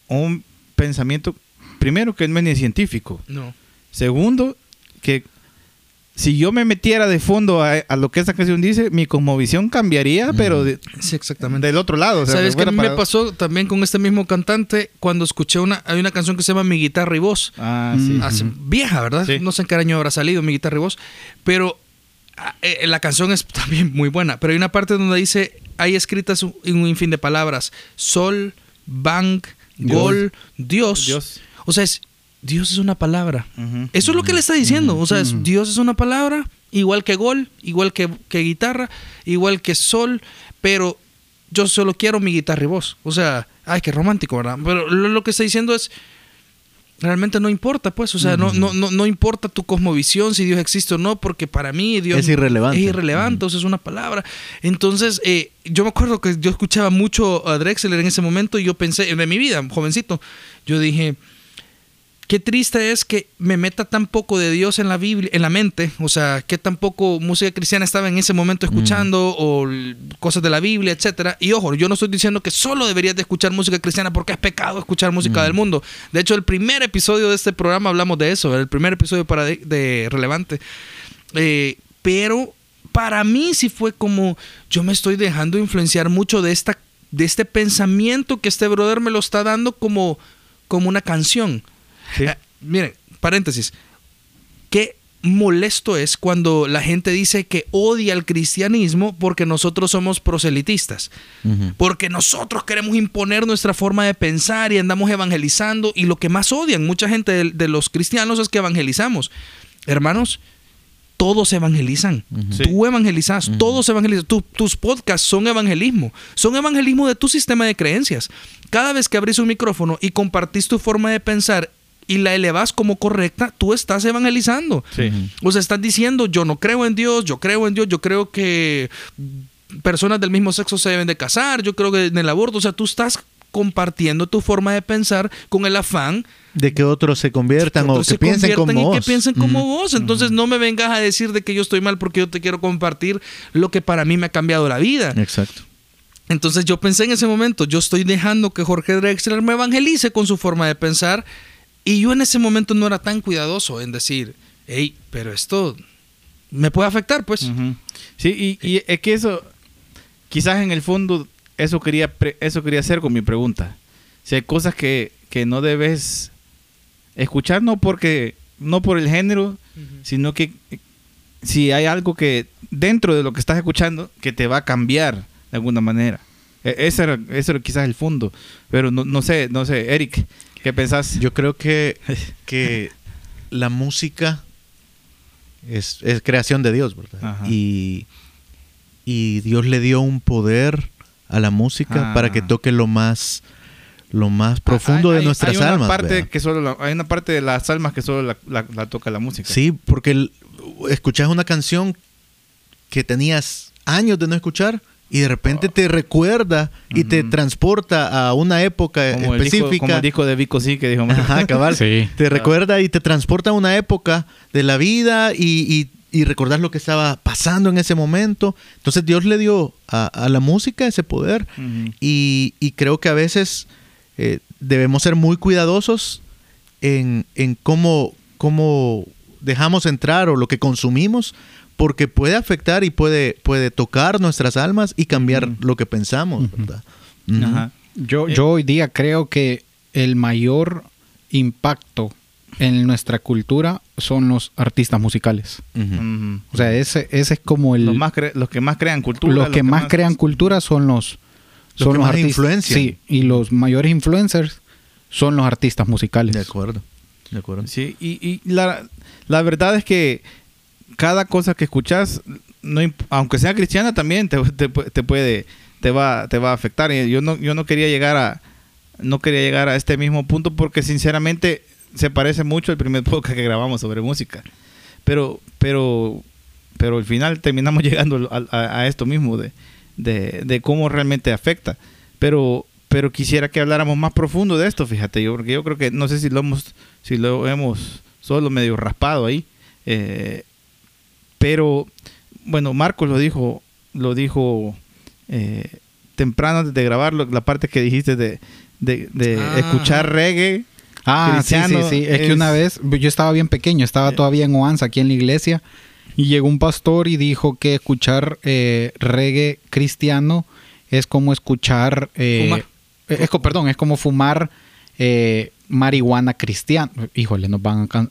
un pensamiento primero que no es ni científico. No. Segundo, que si yo me metiera de fondo a, a lo que esa canción dice, mi cosmovisión cambiaría, pero de- Sí, exactamente. del otro lado. o sea, ¿Sabes qué me pasó también con este mismo cantante cuando escuché una hay una canción que se llama Mi guitarra y voz? Ah, sí. Mm. Vieja, ¿verdad? Sí. No sé en qué año habrá salido Mi guitarra y voz, pero la canción es también muy buena, pero hay una parte donde dice hay escritas un, un infin de palabras, sol, bank, gol, Dios. Dios. O sea, es Dios es una palabra. Eso es lo que le está diciendo. O sea, es- Dios es una palabra, igual que gol, igual que, que guitarra, igual que sol, pero yo solo quiero mi guitarra y voz. O sea, ay, qué romántico, ¿verdad? Pero lo, lo que está diciendo es, realmente no importa, pues. O sea, no, no, no, no importa tu cosmovisión, si Dios existe o no, porque para mí Dios Es irrelevante. Es irrelevante, o sea, es una palabra. Entonces, eh, yo me acuerdo que yo escuchaba mucho a Drexler en ese momento y yo pensé, en mi vida, jovencito, yo dije, qué triste es que me meta tan poco de Dios en la Biblia, en la mente, o sea, que tan poco música cristiana estaba en ese momento escuchando o cosas de la Biblia, etcétera. Y ojo, yo no estoy diciendo que solo deberías de escuchar música cristiana porque es pecado escuchar música del mundo. De hecho, el primer episodio de este programa hablamos de eso, el primer episodio para de, de relevante. Eh, pero para mí sí fue como yo me estoy dejando influenciar mucho de esta de este pensamiento que este brother me lo está dando como como una canción. Sí. Eh, miren, paréntesis. ¿Qué molesto es cuando la gente dice que odia el cristianismo porque nosotros somos proselitistas, porque nosotros queremos imponer nuestra forma de pensar y andamos evangelizando y lo que más odian mucha gente de, de los cristianos es que evangelizamos. Hermanos, todos evangelizan. Tú evangelizas, todos evangelizan. Tu- tus podcasts son evangelismo. Son evangelismo de tu sistema de creencias. Cada vez que abrís un micrófono y compartís tu forma de pensar y la elevas como correcta, tú estás evangelizando. Sí. O sea, estás diciendo, yo no creo en Dios, yo creo en Dios, yo creo que personas del mismo sexo se deben de casar, yo creo que en el aborto, o sea, tú estás compartiendo tu forma de pensar con el afán De que otros se conviertan que o que se piensen conviertan como y vos. que piensen como Ujú. vos. Entonces no me vengas a decir de que yo estoy mal porque yo te quiero compartir lo que para mí me ha cambiado la vida. Exacto. Entonces yo pensé en ese momento, yo estoy dejando que Jorge Drexler me evangelice con su forma de pensar y yo en ese momento no era tan cuidadoso en decir, hey, pero esto me puede afectar, pues. Sí, y, y es que eso, quizás en el fondo, eso quería, eso quería hacer con mi pregunta. Si hay cosas que, que no debes escuchar, no porque, no por el género, sino que si hay algo que dentro de lo que estás escuchando que te va a cambiar de alguna manera. E- Ese era, ese era quizás el fondo. Pero no, no sé, no sé, Eric, ¿qué pensás? Yo creo que, que la música es, es creación de Dios, ¿verdad? Y, y Dios le dio un poder a la música Ah. para que toque lo más, lo más profundo Hay- de nuestras hay una almas. Parte ¿verdad? que solo la- hay una parte de las almas que solo la, la- la toca la música. Sí, porque el- escuchas una canción que tenías años de no escuchar y de repente te recuerda y te transporta a una época como el, disco, específica. como el disco de Vico sí que dijo. Ajá, cabal. Sí. Te recuerda y te transporta a una época de la vida y, y, y recordar lo que estaba pasando en ese momento. Entonces Dios le dio a, a la música ese poder y, y creo que a veces eh, debemos ser muy cuidadosos en, en cómo, cómo dejamos entrar o lo que consumimos porque puede afectar y puede, puede tocar nuestras almas y cambiar lo que pensamos. Ajá. Yo, Eh, yo hoy día creo que el mayor impacto en nuestra cultura son los artistas musicales. O sea, ese, ese es como el... los, más los que más crean cultura. los que más crean cultura son los, Los son que los más artistas. influencian. Sí, y los mayores influencers son los artistas musicales. De acuerdo. De acuerdo. Sí, y, y la, la verdad es que cada cosa que escuchas, no, aunque sea cristiana, también te, te te puede, te va, te va a afectar. Yo no, yo no quería llegar a, no quería llegar a este mismo punto porque sinceramente se parece mucho al primer podcast que grabamos sobre música. Pero, pero, pero al final terminamos llegando a esto mismo de, de, de cómo realmente afecta. Pero, pero quisiera que habláramos más profundo de esto, fíjate, yo, porque yo creo que no sé si lo hemos, si lo hemos solo medio raspado ahí. eh, pero, bueno, Marcos lo dijo, lo dijo eh, temprano antes de grabarlo, la parte que dijiste de, de, de Ah. escuchar reggae. Ah, sí, sí, sí. Es, que una vez yo estaba bien pequeño, estaba Eh. todavía en Oanza, aquí en la iglesia, y llegó un pastor y dijo que escuchar eh, reggae cristiano es como escuchar... eh, Fumar. es perdón, es como fumar eh, marihuana cristiana. Híjole, nos van a can-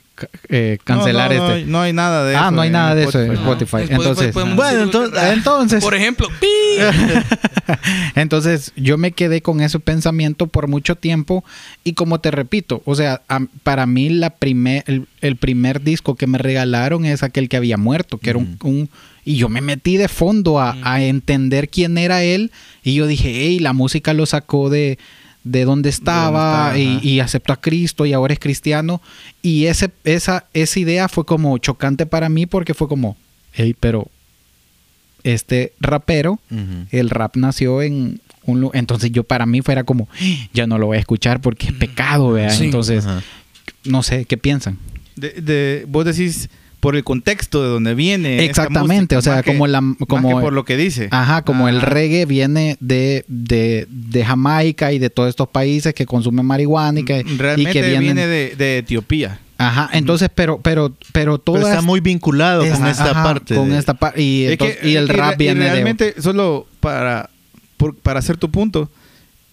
eh, cancelar no, no, este. No, no hay nada de eso. Ah, no hay nada de eso en Spotify. Spotify. Después- Entonces, Bueno, decir lo que- entonces- entonces- Por ejemplo, ¡pi! Entonces yo me quedé con ese pensamiento por mucho tiempo y como te repito, o sea, para mí la primer, el, el primer disco que me regalaron es aquel que había muerto, que era un, un- Y yo me metí de fondo a, a entender quién era él y yo dije, hey, la música lo sacó de, de donde estaba estaba, y, aceptó a Cristo y ahora es cristiano. Y ese, esa, esa idea fue como chocante para mí porque fue como, hey, pero este rapero el rap nació en un entonces yo para mí fuera como ya no lo voy a escuchar porque es pecado vea Sí. entonces no sé qué piensan De, de- vos decís por el contexto de donde viene. exactamente música, o sea que- como la más como que por lo que dice. ajá como el reggae viene de, de, de Jamaica y de todos estos países que consumen marihuana y que, y Realmente que vienen viene de, de Etiopía. ajá entonces pero pero pero toda está muy vinculado con esta- ajá, parte. con de- esta parte y, Es entonces- que- y el y rap y viene de realmente solo para por- para hacer tu punto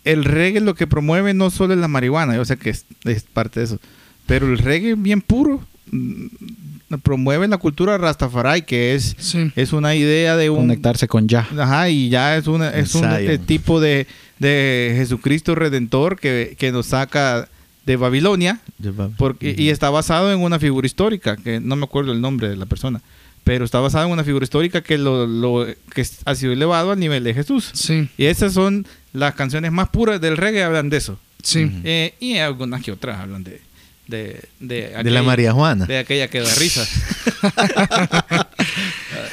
el reggae lo que promueve no solo es la marihuana yo sé que es, es parte de eso pero el reggae bien puro promueve la cultura Rastafari, que es, Sí. es una idea de un... Conectarse con ya. Ajá, y ya es, una, es un eh, tipo de, de Jesucristo Redentor que, que nos saca de Babilonia porque, y está basado en una figura histórica, que no me acuerdo el nombre de la persona, pero está basado en una figura histórica que, lo, lo- que ha sido elevado al nivel de Jesús. Sí, Y esas son las canciones más puras del reggae, hablan de eso. sí. Eh, y algunas que otras hablan de... De, de, De la María Juana. De aquella que da risa.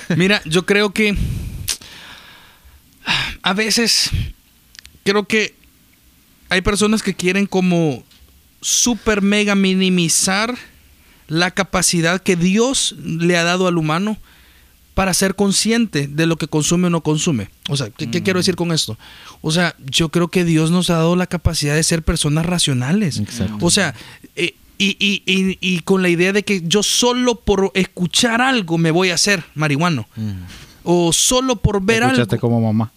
Mira, yo creo que a veces creo que hay personas que quieren como super mega minimizar la capacidad que Dios le ha dado al humano para ser consciente de lo que consume o no consume. O sea, ¿qué, qué quiero decir con esto? O sea, yo creo que Dios nos ha dado la capacidad de ser personas racionales. Exacto. O sea, eh, y, y- y- y con la idea de que yo solo por escuchar algo me voy a hacer marihuano. O solo por ver Escuchaste algo. como mamá.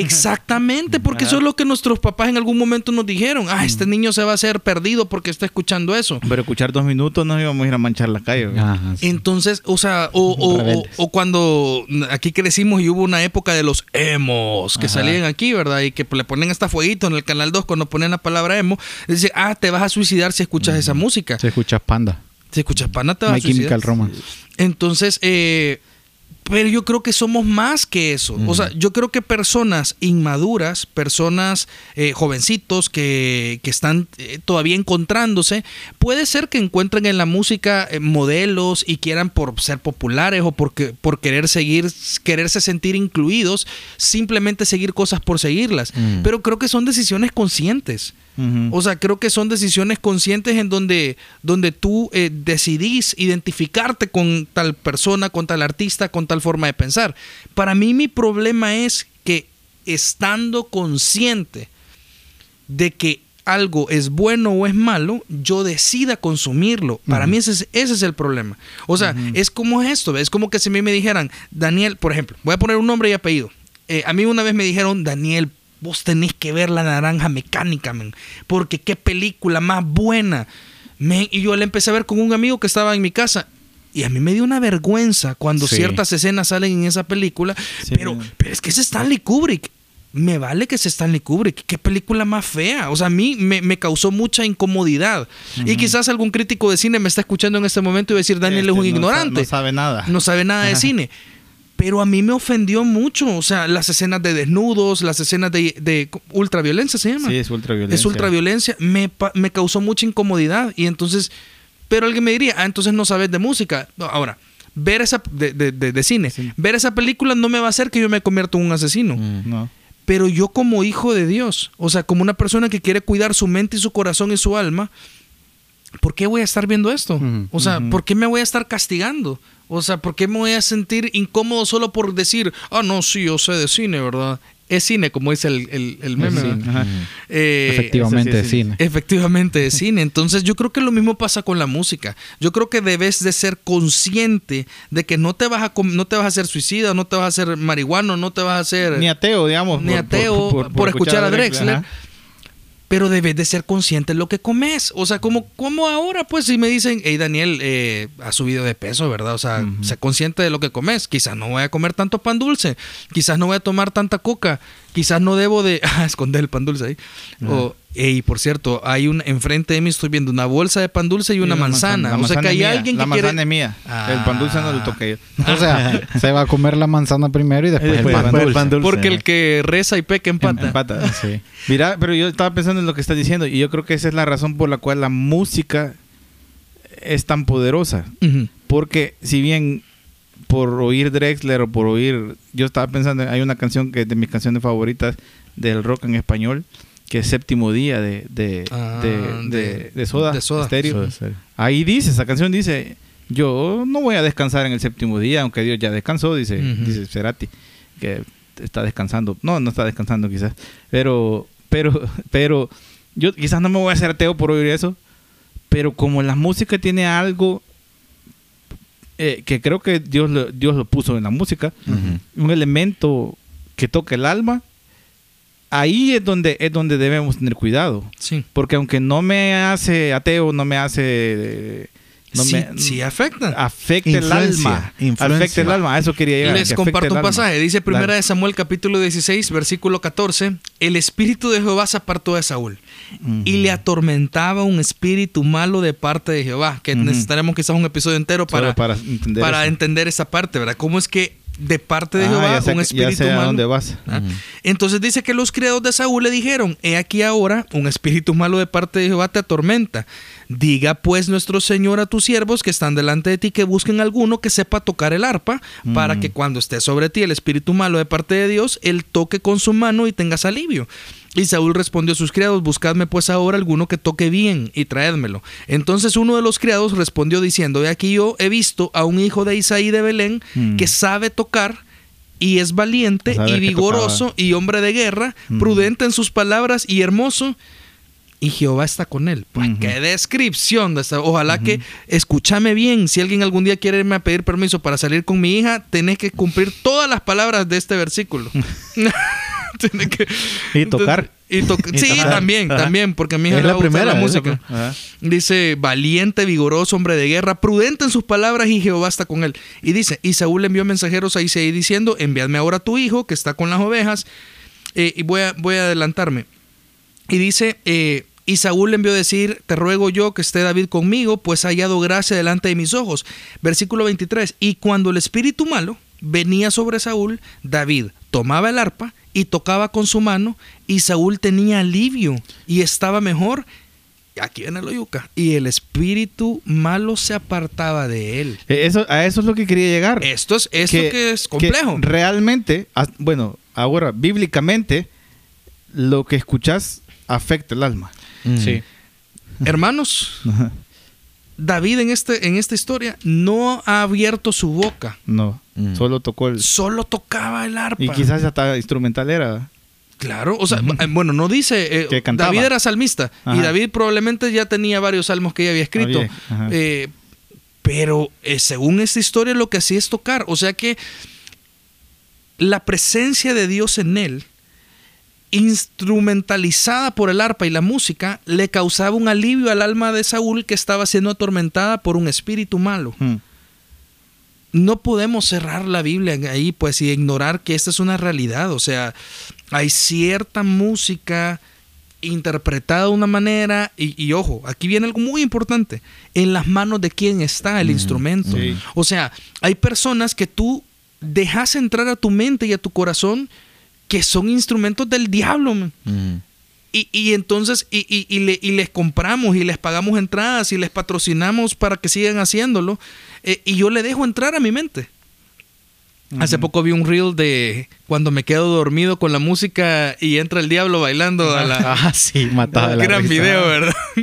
Exactamente, porque eso es lo que nuestros papás en algún momento nos dijeron. Ah, este niño se va a hacer perdido porque está escuchando eso. Pero escuchar dos minutos nos íbamos a ir a manchar la calle. Ajá, sí. Entonces, o sea, o, o- o- Rebeldes. o cuando aquí crecimos y hubo una época de los emos que Ajá. salían aquí, ¿verdad? Y que le ponen hasta fueguito en el canal 2 cuando ponen la palabra emo. Dice, ah, te vas a suicidar si escuchas esa música. Se escucha panda. Si escuchas pana, te vas My a suicidar. Chemical Romance. Entonces, eh, pero yo creo que somos más que eso. O sea, yo creo que personas inmaduras, personas eh, jovencitos que, que están eh, todavía encontrándose, puede ser que encuentren en la música eh, modelos y quieran por ser populares o porque, por querer seguir, quererse sentir incluidos, simplemente seguir cosas por seguirlas. Mm. Pero creo que son decisiones conscientes. O sea, creo que son decisiones conscientes en donde, donde tú eh, decidís identificarte con tal persona, con tal artista, con tal forma de pensar. Para mí mi problema es que estando consciente de que algo es bueno o es malo, yo decida consumirlo. Para mí ese es, ese es el problema. O sea, es como esto, es como que si a mí me dijeran, Daniel, por ejemplo, voy a poner un nombre y apellido. Eh, a mí una vez me dijeron, Daniel, vos tenés que ver La Naranja Mecánica, men, porque qué película más buena. Men, y yo la empecé a ver con un amigo que estaba en mi casa. Y a mí me dio una vergüenza cuando Sí. ciertas escenas salen en esa película. Sí. Pero, pero es que es Stanley Kubrick. Me vale que es Stanley Kubrick. Qué película más fea. O sea, a mí me, me causó mucha incomodidad. Y quizás algún crítico de cine me está escuchando en este momento y va a decir, Daniel Este es un no sa- ignorante. No sabe nada. No sabe nada de cine. Pero a mí me ofendió mucho. O sea, las escenas de desnudos, las escenas de, de ultraviolencia se llama. Sí, es ultraviolencia. Es ultraviolencia. Me, pa- me causó mucha incomodidad. Y entonces, pero alguien me diría, ah, entonces no sabes de música. Ahora, ver esa, de, de- de- de cine, Sí. ver esa película no me va a hacer que yo me convierta en un asesino. Mm. No. Pero yo como hijo de Dios, o sea, como una persona que quiere cuidar su mente y su corazón y su alma, ¿por qué voy a estar viendo esto? O sea. ¿por qué me voy a estar castigando? O sea, ¿por qué me voy a sentir incómodo solo por decir, ah, no, sí, yo sé de cine, ¿verdad? Es cine, como dice el, el, el meme. Es. Eh, Efectivamente, sí, cine. Efectivamente, de cine. Entonces yo creo que lo mismo pasa con la música. Yo creo que debes de ser consciente de que no te vas a no te vas a hacer suicida, no te vas a hacer marihuano, no te vas a hacer Ni ateo, digamos. ni por- ateo por, escuchar a Drexler. ajá. Pero debes de ser consciente de lo que comes. O sea, como, como ahora, pues, si me dicen, hey, Daniel, eh, has subido de peso, ¿verdad? O sea, sé consciente de lo que comes. Quizás no voy a comer tanto pan dulce. Quizás no voy a tomar tanta coca. Quizás no debo de ah, esconder el pan dulce ahí. O, hey, por cierto, hay un, enfrente de mí estoy viendo una bolsa de pan dulce y una, manzana. La o sea, que hay mía. alguien La que quiere... manzana es mía. El pan dulce no lo toqué yo. O sea, se va a comer la manzana primero y después el después pan el dulce. pan dulce. Porque el que reza y peca empata. Empata. Mira, pero yo estaba pensando en lo que estás diciendo y yo creo que esa es la razón por la cual la música es tan poderosa. Porque si bien por oír Drexler o por oír, yo estaba pensando, hay una canción que es de mis canciones favoritas del rock en español, que es Séptimo Día de, de, Ah, de, de- de- de Soda, de Soda. Ahí dice, esa canción dice, yo no voy a descansar en el séptimo día, aunque Dios ya descansó, dice, dice Cerati, que está descansando. No, no está descansando quizás, pero, pero, pero, yo quizás no me voy a hacer ateo por oír eso, pero como la música tiene algo eh, que creo que Dios lo, Dios lo puso en la música, un elemento que toca el alma, ahí es donde, es donde debemos tener cuidado. Sí. Porque aunque no me hace ateo, no me hace eh, No sí, me- sí afecta. afecta el alma. influencia. Afecta el alma. A eso quería llegar. Les que comparto un pasaje. Dice primera Dale. de Samuel capítulo 16, versículo 14. El espíritu de Jehová se apartó de Saúl y le atormentaba un espíritu malo de parte de Jehová. Que necesitaremos quizás un episodio entero Solo para, para entender para entender esa parte, ¿verdad? ¿Cómo es que de parte de Ah, Jehová ya sé un espíritu ya sé a malo? dónde vas. ¿Ah? Entonces dice que los criados de Saúl le dijeron, he aquí ahora un espíritu malo de parte de Jehová te atormenta. Diga pues nuestro Señor a tus siervos que están delante de ti que busquen alguno que sepa tocar el arpa, para que cuando esté sobre ti el espíritu malo de parte de Dios, él toque con su mano y tengas alivio. Y Saúl respondió a sus criados, buscadme pues ahora alguno que toque bien y traédmelo. Entonces uno de los criados respondió diciendo, he aquí yo he visto a un hijo de Isaí de Belén Mm. que sabe tocar y es valiente y vigoroso y hombre de guerra, Mm. prudente en sus palabras y hermoso. Y Jehová está con él. Pues qué descripción de esta. Ojalá que escúchame bien. Si alguien algún día quiere irme a pedir permiso para salir con mi hija, tenés que cumplir todas las palabras de este versículo. Que- Y tocar. y to- Y sí, tocar. también, Ajá. también, porque a mi hija Es la primera, la música. Dice, valiente, vigoroso, hombre de guerra, prudente en sus palabras y Jehová está con él. Y dice, y Saúl envió mensajeros a Isaí diciendo, enviadme ahora a tu hijo que está con las ovejas. Eh, y voy a, voy a adelantarme. Y dice, eh, y Saúl le envió a decir, te ruego yo que esté David conmigo, pues ha hallado gracia delante de mis ojos. Versículo 23, y cuando el espíritu malo venía sobre Saúl, David tomaba el arpa y tocaba con su mano, y Saúl tenía alivio y estaba mejor. Aquí viene lo yuca. Y el espíritu malo se apartaba de él. Eh, Eso, a eso es lo que quería llegar. Esto es, esto que, es complejo. realmente, as- bueno, ahora, bíblicamente, lo que escuchas afecta el alma. Mm. Sí. Hermanos. David en, este, en esta historia no ha abierto su boca. No, Mm. solo tocó el... Solo tocaba el arpa. Y quizás hasta instrumental era. Claro, o sea, eh, bueno, no dice. eh, Que. David era salmista. Y. David probablemente ya tenía varios salmos que ya había escrito. Eh, pero eh, según esta historia, lo que hacía es tocar. O sea que la presencia de Dios en él, instrumentalizada por el arpa y la música, le causaba un alivio al alma de Saúl que estaba siendo atormentada por un espíritu malo. Mm. No podemos cerrar la Biblia ahí, pues, y ignorar que esta es una realidad. O sea, hay cierta música interpretada de una manera, y, y ojo, aquí viene algo muy importante, en las manos de quién está el instrumento. sí. O sea, hay personas que tú dejas entrar a tu mente y a tu corazón que son instrumentos del diablo. man. Mm. Y, y entonces, y, y- y le- y les compramos y les pagamos entradas y les patrocinamos para que sigan haciéndolo. eh, y yo le dejo entrar a mi mente. Hace poco vi un reel de cuando me quedo dormido con la música y entra el diablo bailando a la... Ah, sí, mataba la Gran risa. video, ¿verdad?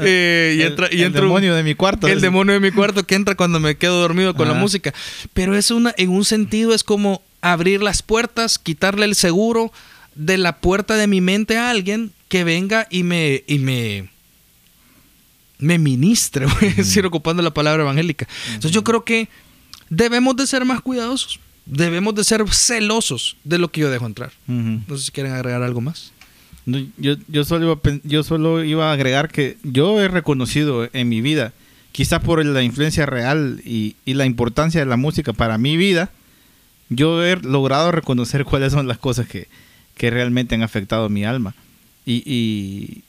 Eh, y El- entra, y el entra un- demonio de mi cuarto. el demonio de mi cuarto que entra cuando me quedo dormido con la música. Pero es una, en un sentido es como abrir las puertas, quitarle el seguro de la puerta de mi mente a alguien que venga y me, y me, me ministre, voy a decir ocupando la palabra evangélica. Entonces yo creo que debemos de ser más cuidadosos, debemos de ser celosos de lo que yo dejo entrar. No sé si quieren agregar algo más. No, Yo, yo, solo iba yo solo iba a agregar que yo he reconocido en mi vida, quizás por la influencia real y, y la importancia de la música para mi vida, yo he logrado reconocer cuáles son las cosas que, que realmente han afectado mi alma. Y, y,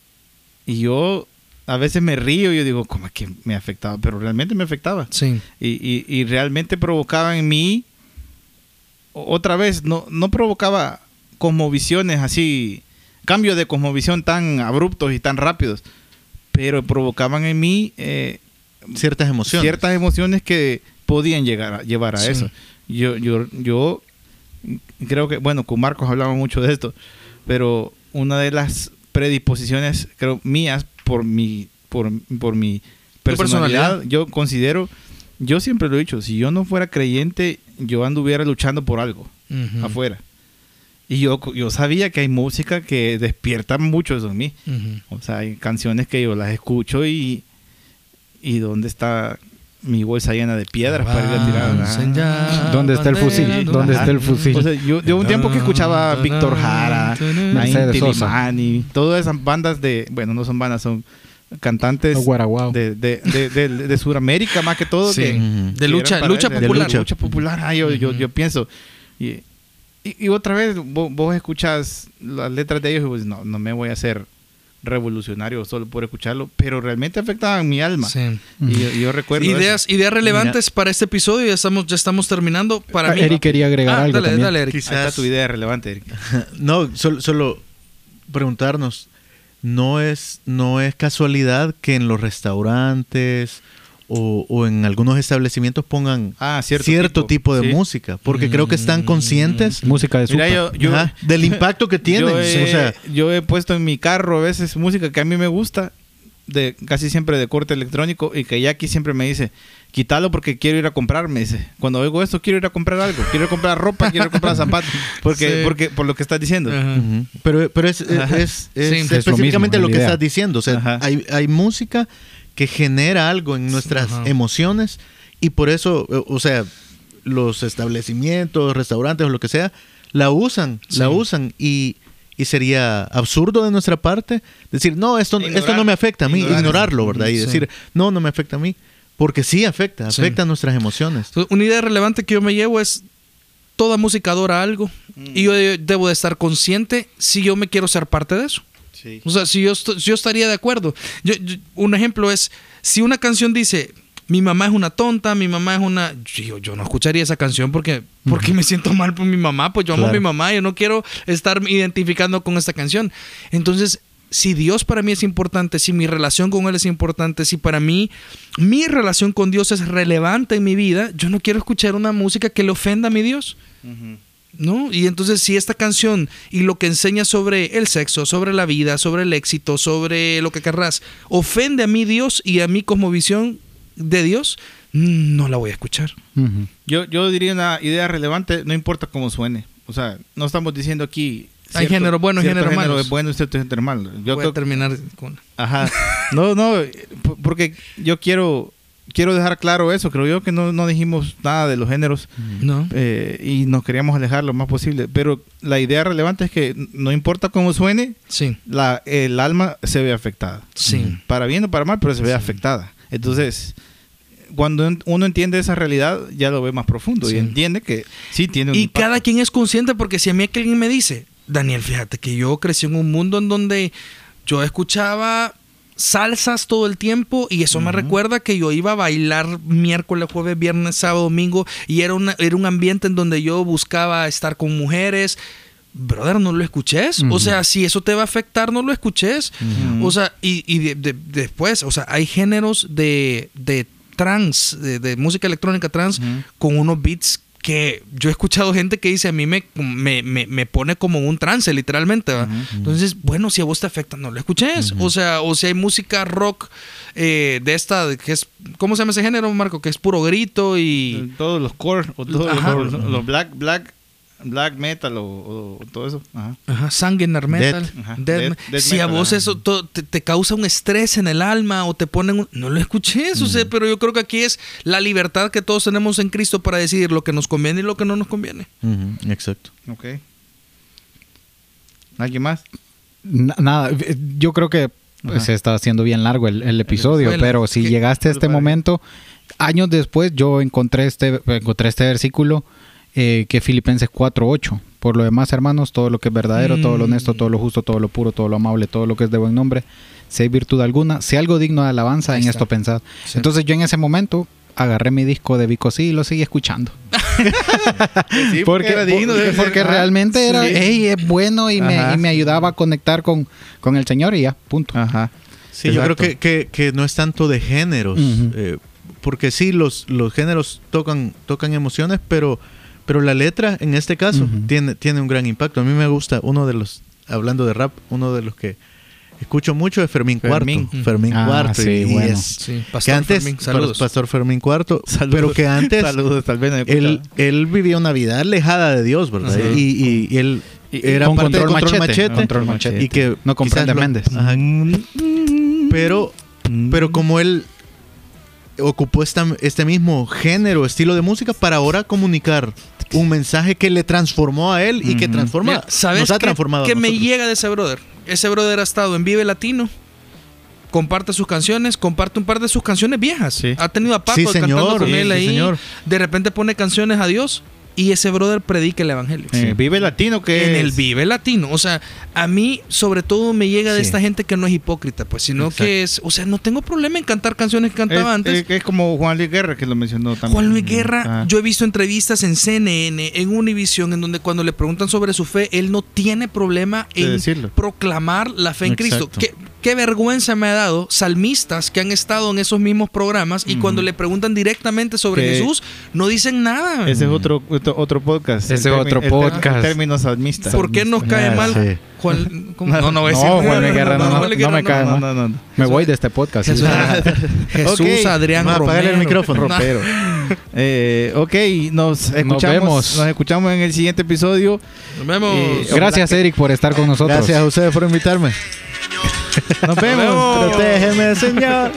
y yo a veces me río y yo digo, ¿cómo es que me afectaba? Pero realmente me afectaba. Sí. Y, y- y realmente provocaba en mí, otra vez, no, no provocaba cosmovisiones así, cambios de cosmovisión tan abruptos y tan rápidos, pero provocaban en mí eh, Ciertas emociones. ciertas emociones que podían llegar a, llevar a Sí. eso. Yo, yo, yo creo que, bueno, con Marcos hablamos mucho de esto, pero una de las predisposiciones, creo, mías por mi, por, por mi personalidad, personalidad. yo considero, yo siempre lo he dicho, si yo no fuera creyente, yo anduviera luchando por algo afuera. Y yo, yo sabía que hay música que despierta mucho eso en mí. O sea, hay canciones que yo las escucho y. ¿Y dónde está mi bolsa llena de piedras para ir a tirar? Ya, ¿Dónde está el fusil? ¿Dónde está el fusil? O sea, yo, yo un tiempo que escuchaba a Víctor Jara, Mercedes Inti Sosa. Limani, todas esas bandas de. Bueno, no son bandas, son, cantantes guaraguao. de, de, de, de, de Sudamérica más que todo. Sí. que-. De que lucha- lucha él, de popular. lucha popular. Ah, yo, yo, yo pienso. Y, y, y otra vez, vos, vos escuchas las letras de ellos y vos, no, no me voy a hacer revolucionario solo por escucharlo, pero realmente afectaban mi alma. Sí. Y yo, recuerdo. Ideas, ideas relevantes para este episodio. Ya estamos, ya estamos terminando. Para Ah, mí. Eric quería agregar Ah, algo dale, también. dale, Eric. Ahí está tu idea relevante, Eric. No, solo, solo preguntarnos, no es, no es casualidad que en los restaurantes o, o en algunos establecimientos pongan Ah, cierto cierto, tipo. tipo, de Sí. música, porque creo que están conscientes Música de Mira, yo, yo, ajá, del impacto que tienen. Yo he, o sea, yo he puesto en mi carro a veces música que a mí me gusta, de casi siempre de corte electrónico, y que Jackie siempre me dice, quítalo porque quiero ir a comprar, me dice. Cuando oigo esto, quiero ir a comprar algo, quiero ir a comprar ropa, quiero ir a comprar zapatos, porque, Sí. porque, por lo que estás diciendo. Pero, pero es, es, es- es Sí. Es lo específicamente mismo, lo, que idea. estás diciendo. O sea, hay, hay música que genera algo en nuestras Ajá. emociones y por eso, o sea, los establecimientos, restaurantes o lo que sea, la usan, Sí. la usan y, y sería absurdo de nuestra parte decir, no, esto, Ignorar. esto no me afecta a mí, Ignorar. ignorarlo, ¿verdad? Y Sí. decir, no, no me afecta a mí. Porque sí afecta, Sí. afecta nuestras emociones. Una idea relevante que yo me llevo es toda música adora algo y yo de- debo de estar consciente si yo me quiero ser parte de eso. Sí. O sea, si yo, yo estaría de acuerdo. Yo- yo- un ejemplo es, si una canción dice, mi mamá es una tonta, mi mamá es una... Yo, yo no escucharía esa canción porque, porque me siento mal por mi mamá, pues yo amo a mi mamá, yo no quiero estar identificando con esta canción. Entonces, si Dios para mí es importante, si mi relación con Él es importante, si para mí mi relación con Dios es relevante en mi vida, yo no quiero escuchar una música que le ofenda a mi Dios. ¿No? Y entonces si esta canción y lo que enseña sobre el sexo, sobre la vida, sobre el éxito, sobre lo que querrás, ofende a mi Dios y a mi cosmovisión de Dios, no la voy a escuchar. Yo, yo diría una idea relevante, no importa cómo suene. O sea, no estamos diciendo aquí... Hay género bueno género malo. es bueno y cierto género malo. Yo voy creo a terminar con... Ajá. No, no, porque yo quiero quiero dejar claro eso. Creo yo que no, no dijimos nada de los géneros ¿No? eh, y nos queríamos alejar lo más posible. Pero la idea relevante es que no importa cómo suene, Sí, la, el alma se ve afectada. sí. Para bien o para mal, pero se ve afectada. Entonces, cuando uno entiende esa realidad, ya lo ve más profundo Sí. y entiende que sí tiene un Y impacto. cada quien es consciente porque si a mí alguien me dice, Daniel, fíjate que yo crecí en un mundo en donde yo escuchaba salsas todo el tiempo y eso me recuerda que yo iba a bailar miércoles, jueves, viernes, sábado, domingo y era, una, era un ambiente en donde yo buscaba estar con mujeres. Brother, no lo escuches. O sea, si eso te va a afectar, no lo escuches. O sea, y, y de- de- después, o sea, hay géneros de, de trans, de, música electrónica trans, con unos beats que yo he escuchado gente que dice a mí me, me, me, me pone como un trance, literalmente. Entonces, bueno, si a vos te afecta, no lo escuches. O sea, o si hay música rock eh, de esta, que es, ¿cómo se llama ese género, Marco? Que es puro grito y... todos los core o todos Ajá. los, los black black black metal o, o- o todo eso. Ajá. Ajá, sanguinar metal. Death. Ajá, death death- death si a vos ajá. eso to- te, te causa un estrés en el alma o te ponen un... No lo escuches, o sea, pero yo creo que aquí es la libertad que todos tenemos en Cristo para decidir lo que nos conviene y lo que no nos conviene. Exacto. Ok. ¿Alguien más? Na- Nada, eh, yo creo que pues, se está haciendo bien largo el, el episodio, pero si ¿qué? llegaste a este momento, años después yo encontré este, encontré este versículo eh, que Filipenses 4.8. Por lo demás, hermanos, todo lo que es verdadero, todo lo honesto, todo lo justo, todo lo puro, todo lo amable, todo lo que es de buen nombre, si hay virtud alguna, si algo digno de alabanza, Ahí en está. esto pensad. Sí. Entonces yo en ese momento agarré mi disco de Vico sí y lo seguí escuchando. Sí, porque era digno de porque, realmente era, Sí. hey, es bueno y me, y me ayudaba a conectar con, con el Señor y ya, punto. Ajá. Sí, yo creo que, que- que no es tanto de géneros, eh, porque sí, los, los géneros tocan, tocan emociones, pero, pero la letra, en este caso, tiene, tiene un gran impacto. A mí me gusta, uno de los, hablando de rap, uno de los que escucho mucho es Fermín, Fermín. Cuarto. Fermín Ah, Cuarto. sí, y, y bueno. es- Sí, que Pastor antes, Fermín, saludos. Pastor Fermín Cuarto, Saludos. pero que antes Saludos, tal vez él, él vivía una vida alejada de Dios, ¿verdad? Y, y- y él Y- y era con parte de Control Control Machete. Machete, Control Machete. y que No comprende lo- Méndez. Ajá. pero pero como él ocupó esta- este mismo género, estilo de música para ahora comunicar un mensaje que le transformó a él y que transforma, Mira, ¿Sabes nos ha qué- transformado. a qué me llega de ese brother? Ese brother ha estado en Vive Latino, comparte sus canciones, comparte un par de sus canciones viejas. Sí. Ha tenido a Paco Sí, cantando con él ahí. señor. De repente pone canciones a Dios y ese brother predica el evangelio. Eh, Vive Latino que en es- el Vive Latino. O sea, a mí sobre todo me llega de Sí. esta gente que no es hipócrita, pues, sino Exacto. que es, o sea, no tengo problema en cantar canciones que cantaba es, antes. es- es como Juan Luis Guerra que lo mencionó también. Juan Luis Guerra, yo he visto entrevistas en CNN, en Univision, en donde cuando le preguntan sobre su fe, él no tiene problema De en decirlo. proclamar la fe en Cristo. Exacto. ¿Qué, vergüenza me ha dado salmistas que han estado en esos mismos programas y cuando le preguntan directamente sobre Jesús, no dicen nada. Ese es otro, otro, otro podcast. Ese termi- otro podcast. el término salmista. ¿Por qué nos cae Ah, mal sí. Juan? No, no voy a No. Juan Guerra no, no, Luis no me cae No, mal. no, no. no. Me voy de este podcast. sí. Jesús. Adrián apagar el Romero. micrófono. Ropero. Eh, ok, nos escuchamos. vemos. Nos escuchamos en el siguiente episodio. Nos vemos. Eh, Gracias, Eric, por estar con nosotros. Gracias a ustedes por invitarme. Nos vemos. Protégeme, Señor.